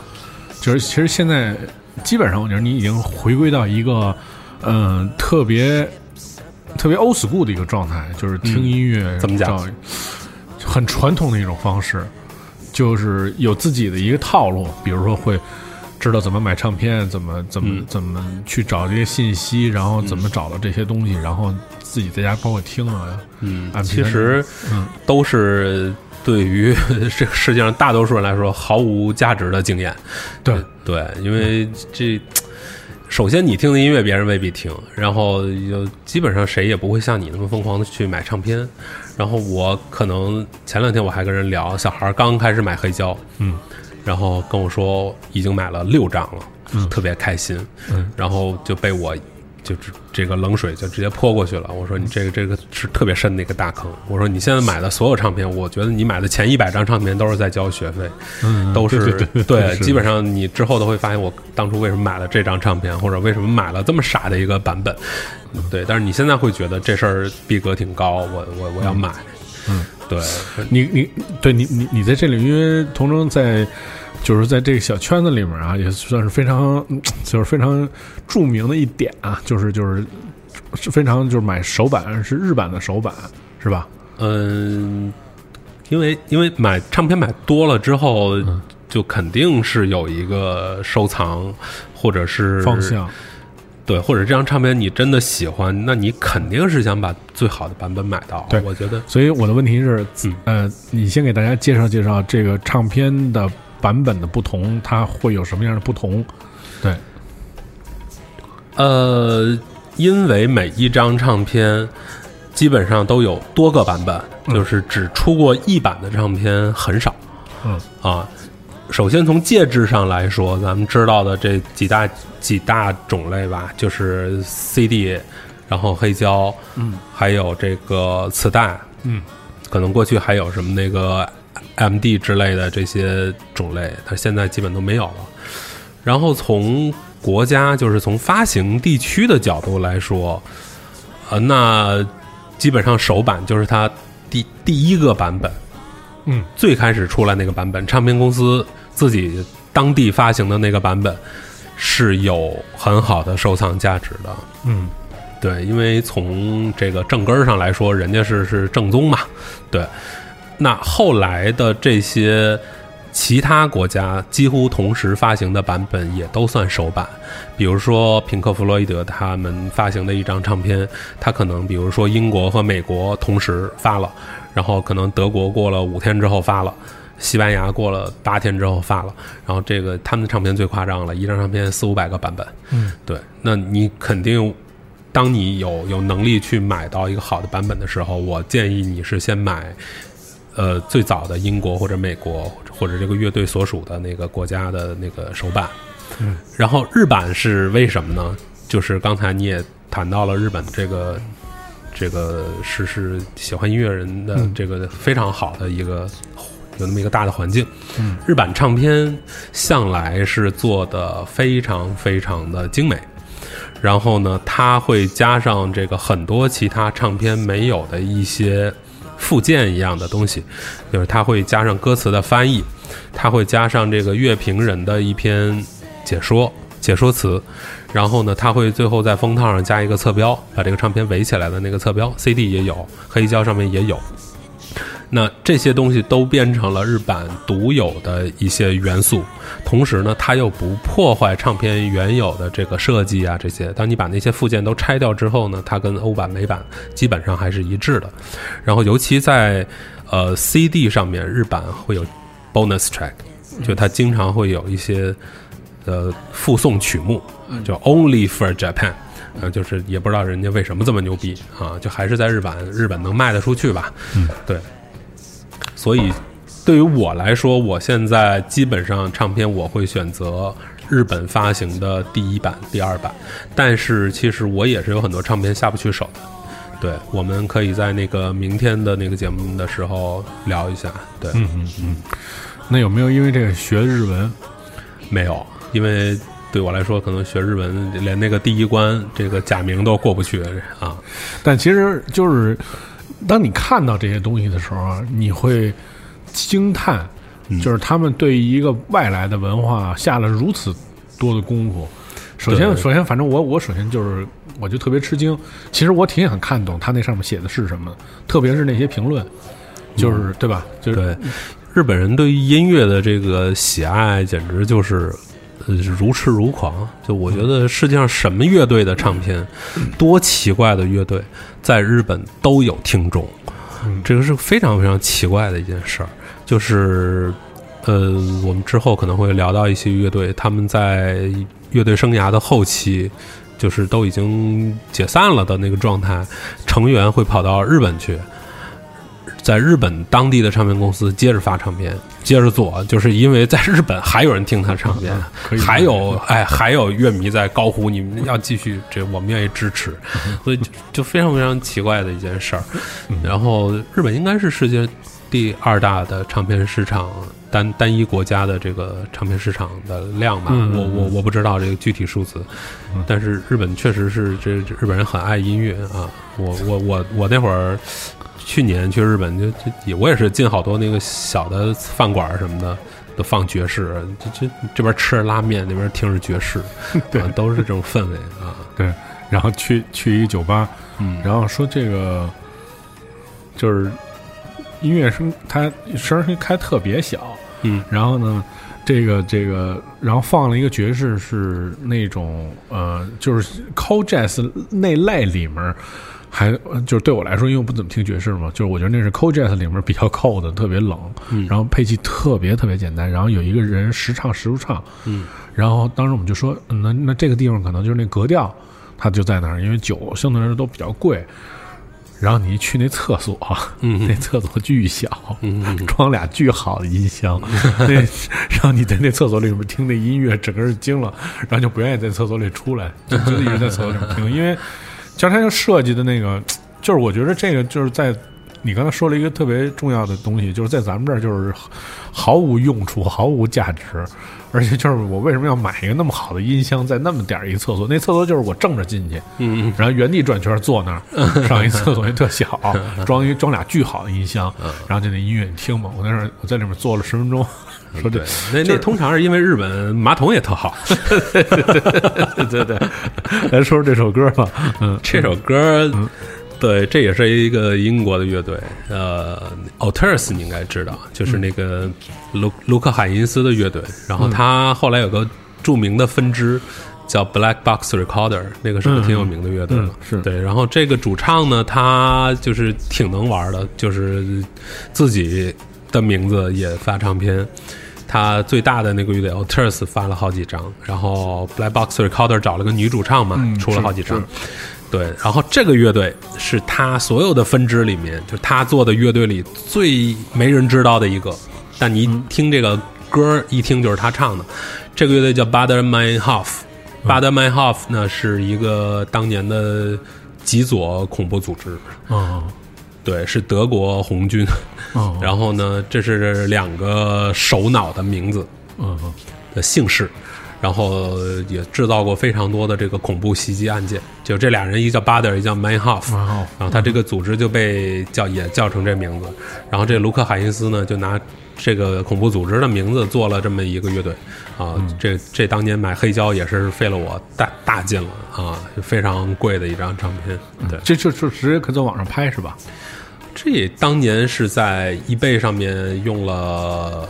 就是其实现在基本上我觉得你已经回归到一个嗯、呃特别特别 old school 的一个状态，就是听音乐、
嗯怎么讲
很传统的一种方式，就是有自己的一个套路，比如说会。知道怎么买唱片，怎么怎么
嗯
怎么去找这些信息，然后怎么找到这些东西，然后自己在家包括听啊，
嗯
按，
其实
嗯
都是对于 这个世界上大多数人来说毫无价值的经验。
对
对，因为这首先你听的音乐别人未必听，然后有基本上谁也不会像你那么疯狂的去买唱片。然后我可能前两天我还跟人聊，小孩儿刚开始买黑胶，
嗯，
然后跟我说已经买了六张了，
嗯
特别开心，
嗯，
然后就被我就这个冷水就直接泼过去了。我说你这个这个是特别深的一个大坑。我说你现在买的所有唱片，我觉得你买的前一百张唱片都是在交学费，
嗯
都是
对
基本上你之后都会发现我当初为什么买了这张唱片，或者为什么买了这么傻的一个版本。对，但是你现在会觉得这事儿逼格挺高，我我我要买。
嗯，
对，
你你对你你你在这里，因为童真在就是在这个小圈子里面啊，也算是非常嗯就是非常著名的一点啊，就是就是是非常就是买手版是日版的手版是吧？
嗯，因为因为买唱片买多了之后，
嗯。
就肯定是有一个收藏，或者是
方向
对，或者这张唱片你真的喜欢，那你肯定是想把最好的版本买到。
对
我觉得
所以我的问题是，
嗯
呃，你先给大家介绍介绍这个唱片的版本的不同，它会有什么样的不同？对，
呃，因为每一张唱片基本上都有多个版本，就是只出过一版的唱片很少。
嗯
啊，首先从介质上来说，咱们知道的这几大几大种类吧，就是 CD，然后黑胶，
嗯，
还有这个磁带，
嗯，
可能过去还有什么那个 MD 之类的这些种类，它现在基本都没有了。然后从国家，就是从发行地区的角度来说，呃，那基本上首版就是它第第一个版本，
嗯，
最开始出来那个版本，唱片公司自己当地发行的那个版本是有很好的收藏价值的。
嗯。
对，因为从这个正根儿上来说，人家是是正宗嘛。对，那后来的这些其他国家几乎同时发行的版本也都算首版，比如说平克·弗洛伊德他们发行的一张唱片，他可能比如说英国和美国同时发了，然后可能德国过了五天之后发了。西班牙过了八天之后发了，然后这个他们的唱片最夸张了，一张唱片四五百个版本。
嗯，
对，那你肯定，当你有有能力去买到一个好的版本的时候，我建议你是先买，呃，最早的英国或者美国或者这个乐队所属的那个国家的那个首版。
嗯，
然后日版是为什么呢？就是刚才你也谈到了日本这个。这个是是喜欢音乐人的
嗯。
这个非常好的一个有那么一个大的环境，
嗯。
日版唱片向来是做的非常非常的精美，然后呢，它会加上这个很多其他唱片没有的一些附件一样的东西，就是它会加上歌词的翻译，它会加上这个乐评人的一篇解说解说词，然后呢，它会最后在封套上加一个侧标，把这个唱片围起来的那个侧标，CD 也有，黑胶上面也有。那这些东西都变成了日版独有的一些元素，同时呢，它又不破坏唱片原有的这个设计啊，这些。当你把那些附件都拆掉之后呢，它跟欧版、美版基本上还是一致的。然后，尤其在呃 CD 上面，日版会有 bonus track，就它经常会有一些呃附送曲目，叫 Only for Japan。呃，就是也不知道人家为什么这么牛逼啊，就还是在日版，日本能卖得出去吧？
嗯，
对。所以对于我来说，我现在基本上唱片我会选择日本发行的第一版、第二版，但是其实我也是有很多唱片下不去手的。对，我们可以在那个明天的那个节目的时候聊一下。对，
嗯嗯嗯。那有没有因为这个学日文？
没有，因为对我来说，可能学日文连那个第一关这个假名都过不去啊。
但其实就是当你看到这些东西的时候啊，你会惊叹，就是他们对于一个外来的文化下了如此多的功夫。首先，首先，反正我我首先就是，我就特别吃惊。其实我挺想看懂他那上面写的是什么，特别是那些评论，就是、对吧？就是
对，日本人对于音乐的这个喜爱简直就是。呃，如痴如狂。就我觉得世界上什么乐队的唱片，多奇怪的乐队，在日本都有听众。这个是非常非常奇怪的一件事儿。就是，呃，我们之后可能会聊到一些乐队，他们在乐队生涯的后期，就是都已经解散了的那个状态，成员会跑到日本去，在日本当地的唱片公司接着发唱片，接着做，就是因为在日本还有人听他唱片，还有哎还有乐迷在高呼你们要继续，这我们愿意支持，所以就就非常非常奇怪的一件事儿。然后日本应该是世界第二大的唱片市场。单单一国家的这个唱片市场的量吧，
嗯
我我我不知道这个具体数字，但是日本确实是这这日本人很爱音乐啊。我我我我那会儿去年去日本就就也我也是进好多那个小的饭馆什么的，都放爵士，这这这边吃着拉面，那边听着爵士，
对
啊都是这种氛围啊。
对，然后去去一个酒吧，
嗯
然后说这个就是音乐声，它声儿开特别小，
嗯
然后呢，这个这个，然后放了一个爵士是那种呃，就是 call jazz 那类里面。还呃就是对我来说，因为我不怎么听爵士嘛，就是我觉得那是 jazz 里面比较 cold 的，特别冷，
嗯
然后配器特别特别简单，然后有一个人时唱时不唱，
嗯，
然后当时我们就说，嗯那那这个地方可能就是那格调，它就在那儿，因为酒相对来说都比较贵。然后你一去那厕所，
嗯
那厕所巨小，
嗯嗯
装俩巨好的音箱，那然后你在那厕所里面听那音乐，整个人惊了，然后就不愿意在厕所里出来，就就一直在厕所里面听，因为就是它就设计的那个，就是我觉得这个就是在你刚才说了一个特别重要的东西，就是在咱们这儿就是毫无用处、毫无价值，而且就是我为什么要买一个那么好的音箱在那么点儿一个厕所？那厕所就是我正着进去，
嗯
然后原地转圈坐那儿，上一厕所也特小，装一装俩巨好的音箱，然后就那音乐你听嘛。我在那儿我在里面坐了十分钟，说这
对，那那通常是因为日本马桶也特好。
对对对，来说说这首歌吧。嗯，
这首歌，对，这也是一个英国的乐队，呃，Alters 你应该知道，就是那个卢卢克海因斯的乐队。然后他后来有个著名的分支叫 Black Box Recorder，那个是个挺有名的乐队了。
嗯是
对，然后这个主唱呢，他就是挺能玩的，就是自己的名字也发唱片。他最大的那个乐队 Alters 发了好几张，然后 Black Box Recorder 找了个女主唱嘛，
嗯
出了好几张
是。
对，然后这个乐队是他所有的分支里面，就他做的乐队里最没人知道的一个。但你一听这个歌，一听就是他唱的。这个乐队叫 Bader Meinhof。Bader Meinhof 呢是一个当年的极左恐怖组织，
哦
对，是德国红军。
哦，
然后呢，这是两个首脑的名字
嗯
的姓氏。然后也制造过非常多的这个恐怖袭击案件，就这俩人，一叫 Bader，一叫 Meinhof，
哇哦
然后他这个组织就被叫也叫成这名字，然后这卢克海因斯呢就拿这个恐怖组织的名字做了这么一个乐队，啊，这这当年买黑胶也是费了我大大劲了啊，非常贵的一张唱片，对，
这就就直接可以在网上拍是吧？
这当年是在 eBay 上面用了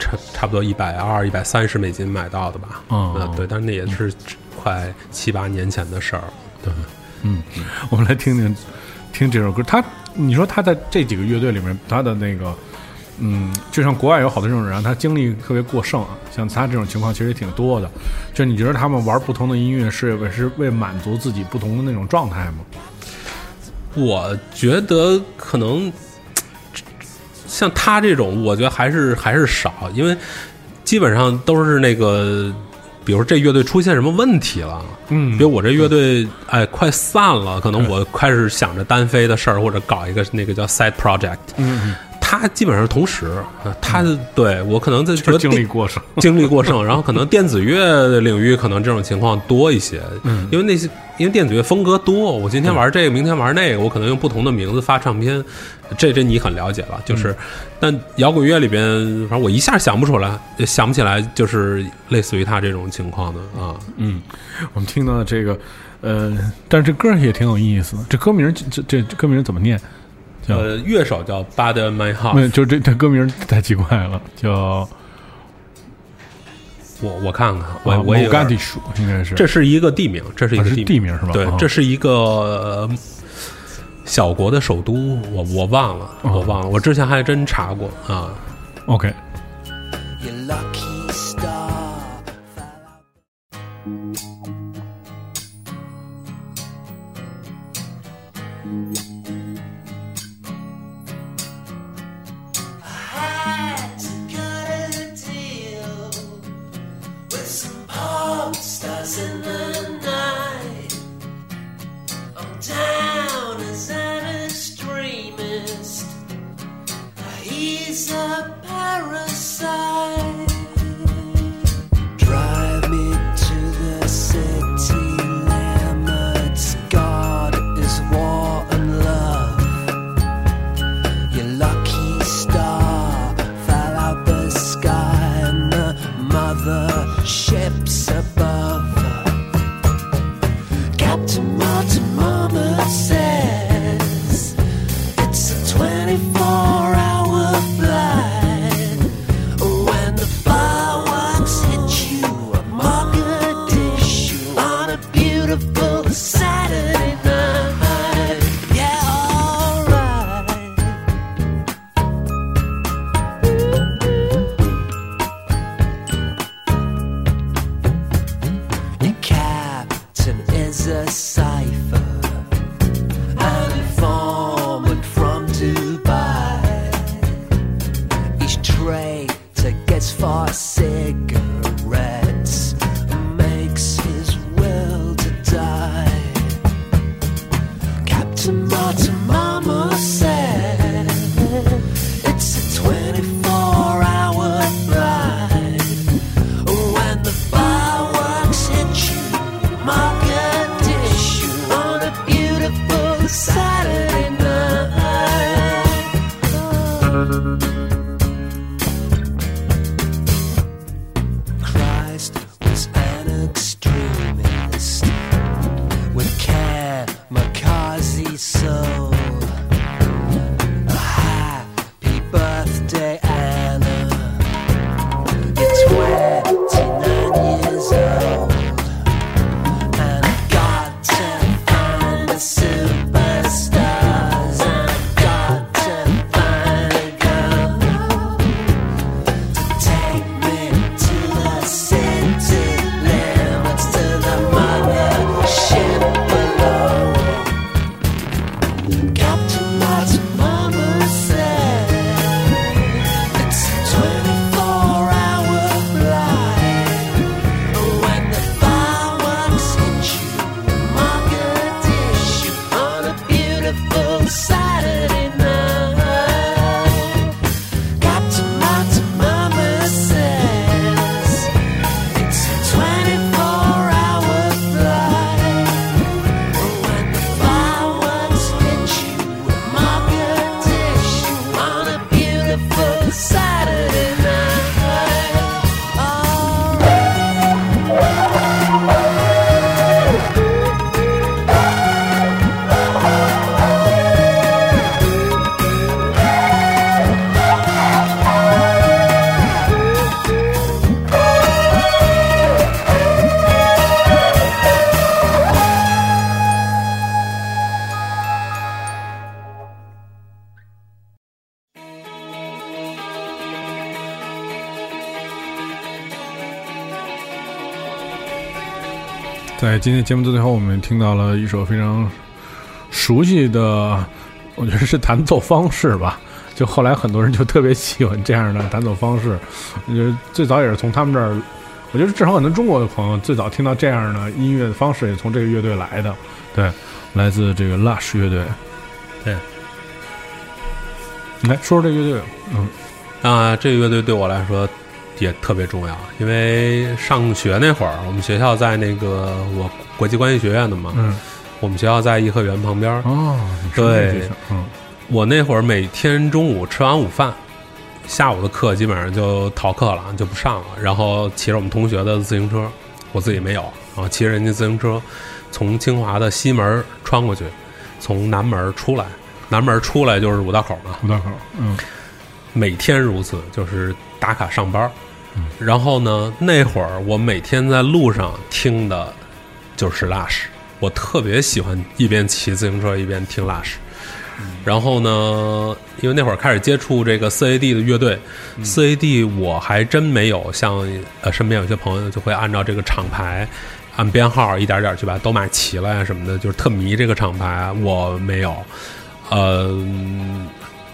差差不多一百二、一百三十美金买到的吧？
嗯
呃对，但是那也是快七八年前的事儿对，嗯，
我们来听听听这首歌。他，你说他在这几个乐队里面，他的那个，嗯，就像国外有好多这种人啊，他精力特别过剩啊。像他这种情况其实也挺多的。就你觉得他们玩不同的音乐是为是为满足自己不同的那种状态吗？
我觉得可能像他这种，我觉得还是还是少，因为基本上都是那个。比如这乐队出现什么问题了，
嗯
比如我这乐队哎快散了，可能我开始想着单飞的事儿，或者搞一个那个叫 side project，
嗯
他基本上同时，啊他对我可能在觉得
经历过剩。
经历过剩，然后可能电子乐领域可能这种情况多一些，
嗯
因为那些因为电子乐风格多，我今天玩这个，明天玩那个，我可能用不同的名字发唱片，这这你很了解了，就是，但摇滚乐里边，反正我一下想不出来，想不起来，就是类似于他这种情况的啊，
嗯，我们听到的这个，呃，但是这歌也挺有意思的。这歌名这这这歌名怎么念？叫
呃，乐手叫 Bad in My，Heart，
就这这歌名太奇怪了，叫
我我看看，我
啊
我也
应该是
这是一个地名，这是一
啊是
个地
地名是吧？
对
啊，
这是一个呃小国的首都，我我忘了，
哦
我忘了，我之前还真查过啊。
OK。
Mother ships above.
inside.
在今天节目的最后，我们听到了一首非常熟悉的，我觉得是弹奏方式吧。就后来很多人就特别喜欢这样的弹奏方式，我觉得最早也是从他们这儿，我觉得至少很多中国的朋友最早听到这样的音乐的方式，也从这个乐队来的。对，来自这个 Lush 乐队。对来说说这乐队，嗯
啊，这个乐队对我来说也特别重要，因为上学那会儿，我们学校在那个我国际关系学院的嘛，
嗯，
我们学校在颐和园旁边儿。
哦，
对。我那会儿每天中午吃完午饭，下午的课基本上就逃课了，就不上了，然后骑着我们同学的自行车，我自己没有，然后骑着人家自行车从清华的西门穿过去，从南门出来，南门出来就是五道口嘛，
五道口，嗯。
每天如此，就是打卡上班儿。然后呢，那会儿我每天在路上听的就是 Lush，我特别喜欢一边骑自行车一边听 Lush。然后呢，因为那会儿开始接触这个 CAD 的乐队、c a d 我还真没有像呃身边有些朋友就会按照这个厂牌。按编号一点点去把都买齐了呀什么的，就是特迷这个厂牌，我没有。呃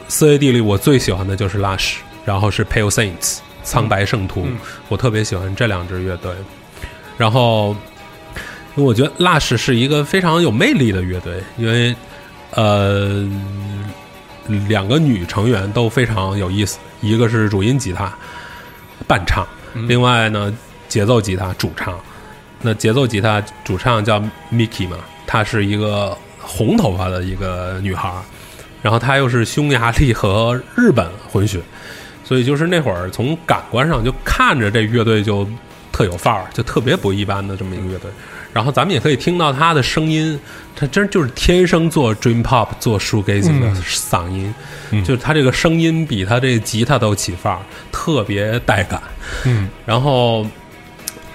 ，CAD 里我最喜欢的就是 Lush，然后是 Pale Saints 苍白圣徒，我特别喜欢这两支乐队。然后，因为我觉得 Lush 是一个非常有魅力的乐队，因为呃，两个女成员都非常有意思，一个是主音吉他伴唱，另外呢节奏吉他主唱。那节奏吉他主唱叫 Miki 嘛，她是一个红头发的一个女孩儿，然后她又是匈牙利和日本混血，所以就是那会儿从感官上就看着这乐队就特有范儿，就特别不一般的这么一个乐队。然后咱们也可以听到他的声音，他真就是天生做 dream pop、做 shoegazing 的嗓音，就是他这个声音比他这吉他都起范儿，特别带感。
嗯，
然后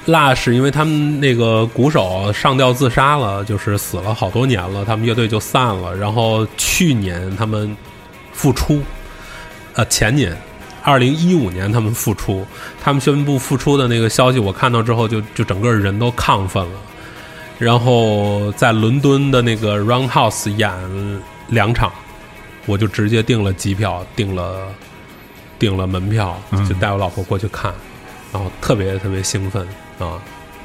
Lush 因为他们那个鼓手上吊自杀了，就是死了好多年了，他们乐队就散了。然后去年他们复出，呃，前年二零一五年他们复出，他们宣布复出的那个消息，我看到之后就就整个人都亢奋了。然后在伦敦的那个 Roundhouse 演两场，我就直接订了机票，订了订了门票，就带我老婆过去看，然后特别特别兴奋啊！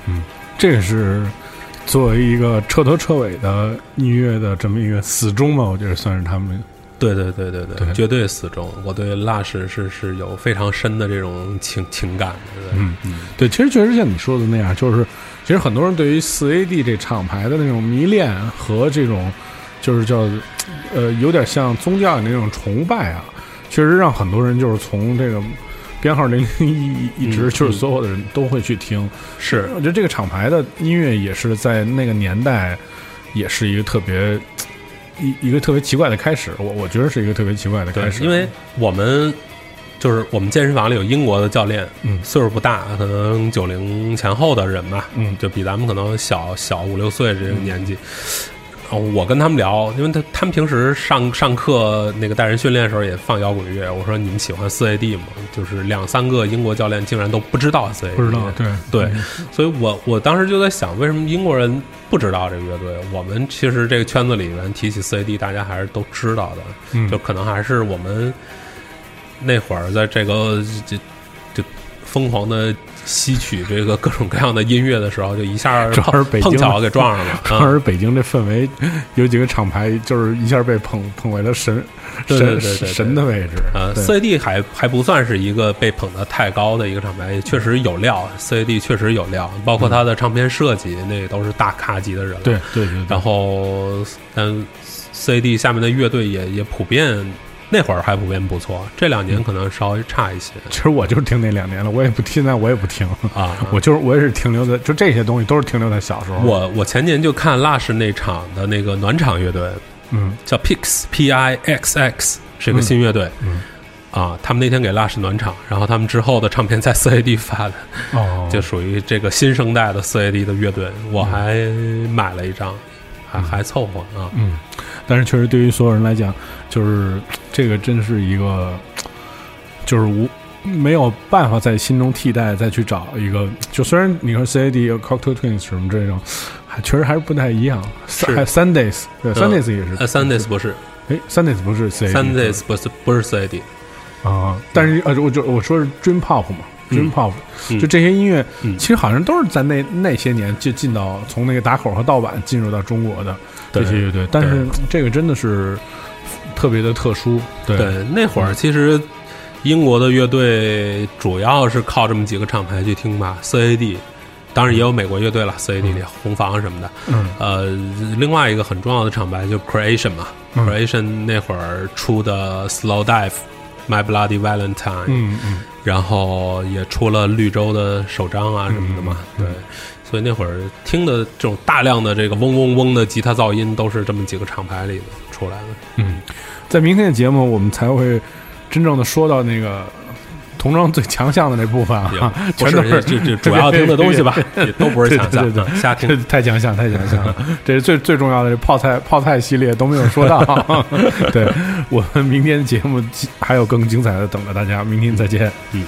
嗯这个是作为一个彻头彻尾的音乐的这么一个死忠吧，我觉得算是他们
对对对对对，
对
绝对死忠。我对 Lush 是是有非常深的这种情情感的。对
嗯对，其实确实像你说的那样，就是其实很多人对于四 AD 这厂牌的那种迷恋和这种就是叫呃有点像宗教的那种崇拜啊，确实让很多人就是从这个编号零零一一直
嗯
就是所有的人都会去听。
是
我觉得这个厂牌的音乐也是在那个年代，也是一个特别一一个特别奇怪的开始。我我觉得是一个特别奇怪的开始，
因为我们就是我们健身房里有英国的教练，
嗯
岁数不大，可能九零前后的人吧，
嗯
就比咱们可能小小五六岁这个年纪。哦我跟他们聊，因为他他们平时上上课那个带人训练的时候也放摇滚乐。我说你们喜欢四 AD 吗？就是两三个英国教练竟然都不知道四 AD，
不知道对
对，所以我我当时就在想，为什么英国人不知道这个乐队？我们其实这个圈子里面提起四 A D，大家还是都知道的，
嗯
就可能还是我们那会儿在这个就就疯狂的吸取这个各种各样的音乐的时候，就一下
主要是北京
碰巧给撞上了。
主要
啊
是北京这氛围，有几个厂牌就是一下被捧捧为了神
对
神神的位置
呃，CAD 还还不算是一个被捧得太高的一个厂牌，确实有料，CAD 确实有料，包括他的唱片设计，那也都是大咖级的人了。
对对对对
然后，但 CD 下面的乐队也也普遍，那会儿还普遍不错，这两年可能稍微差一些。
其实我就是听那两年了，我也不现在我也不听。
啊。
我就是我也是停留在就这些东西都是停留在小时候。
我我前年就看 Lush 那场的那个暖场乐队，
嗯。
叫 Pix P I X X，是个新乐队。
嗯
啊，他们那天给 Lush 暖场，然后他们之后的唱片在四 A D 发的，
哦。
就属于这个新生代的四 A D 的乐队，我还买了一张，还还凑合啊。
嗯，但是确实对于所有人来讲，就是这个真是一个，就是无没有办法在心中替代，再去找一个。就虽然你说 CAD 有 Cocktail Twins 什么这种，还确实还是不太一样。
是
还有 Sundays，对、Sundays 也是。
呃，Sundays 不是
哎，Sundays 不是 CAD。
，Sundays 不是不是 CAD，
啊，但是呃，我就我说是 Dream Pop 嘛。Dream Pop，、
嗯。
就这些音乐，
嗯。
其实好像都是在那那些年就进到从那个打口和盗版进入到中国的这
对
些乐队，但是这个真的是特别的特殊。对。
对，那会儿其实英国的乐队主要是靠这么几个厂牌去听吧，CAD，当然也有美国乐队了，CAD 里红房什么的。
嗯。
呃，另外一个很重要的厂牌就 Creation 嘛、
嗯。
C r e a t i o n 那会儿出的 Slow Dive、My Bloody Valentine，、
嗯嗯，
然后也出了绿洲的首张啊什么的嘛，
嗯
对，所以那会儿听的这种大量的这个嗡嗡嗡的吉他噪音，都是这么几个厂牌里的出来的。
嗯，在明天的节目我们才会真正的说到那个童装最强项的那部分啊，全都
是这这主要听的东西吧，也都不是强项，
对对对对
瞎听。
太强项，太强项了。这是最最重要的，这泡菜泡菜系列都没有说到。对我们明天的节目还有更精彩的等着大家，明天再见。
嗯。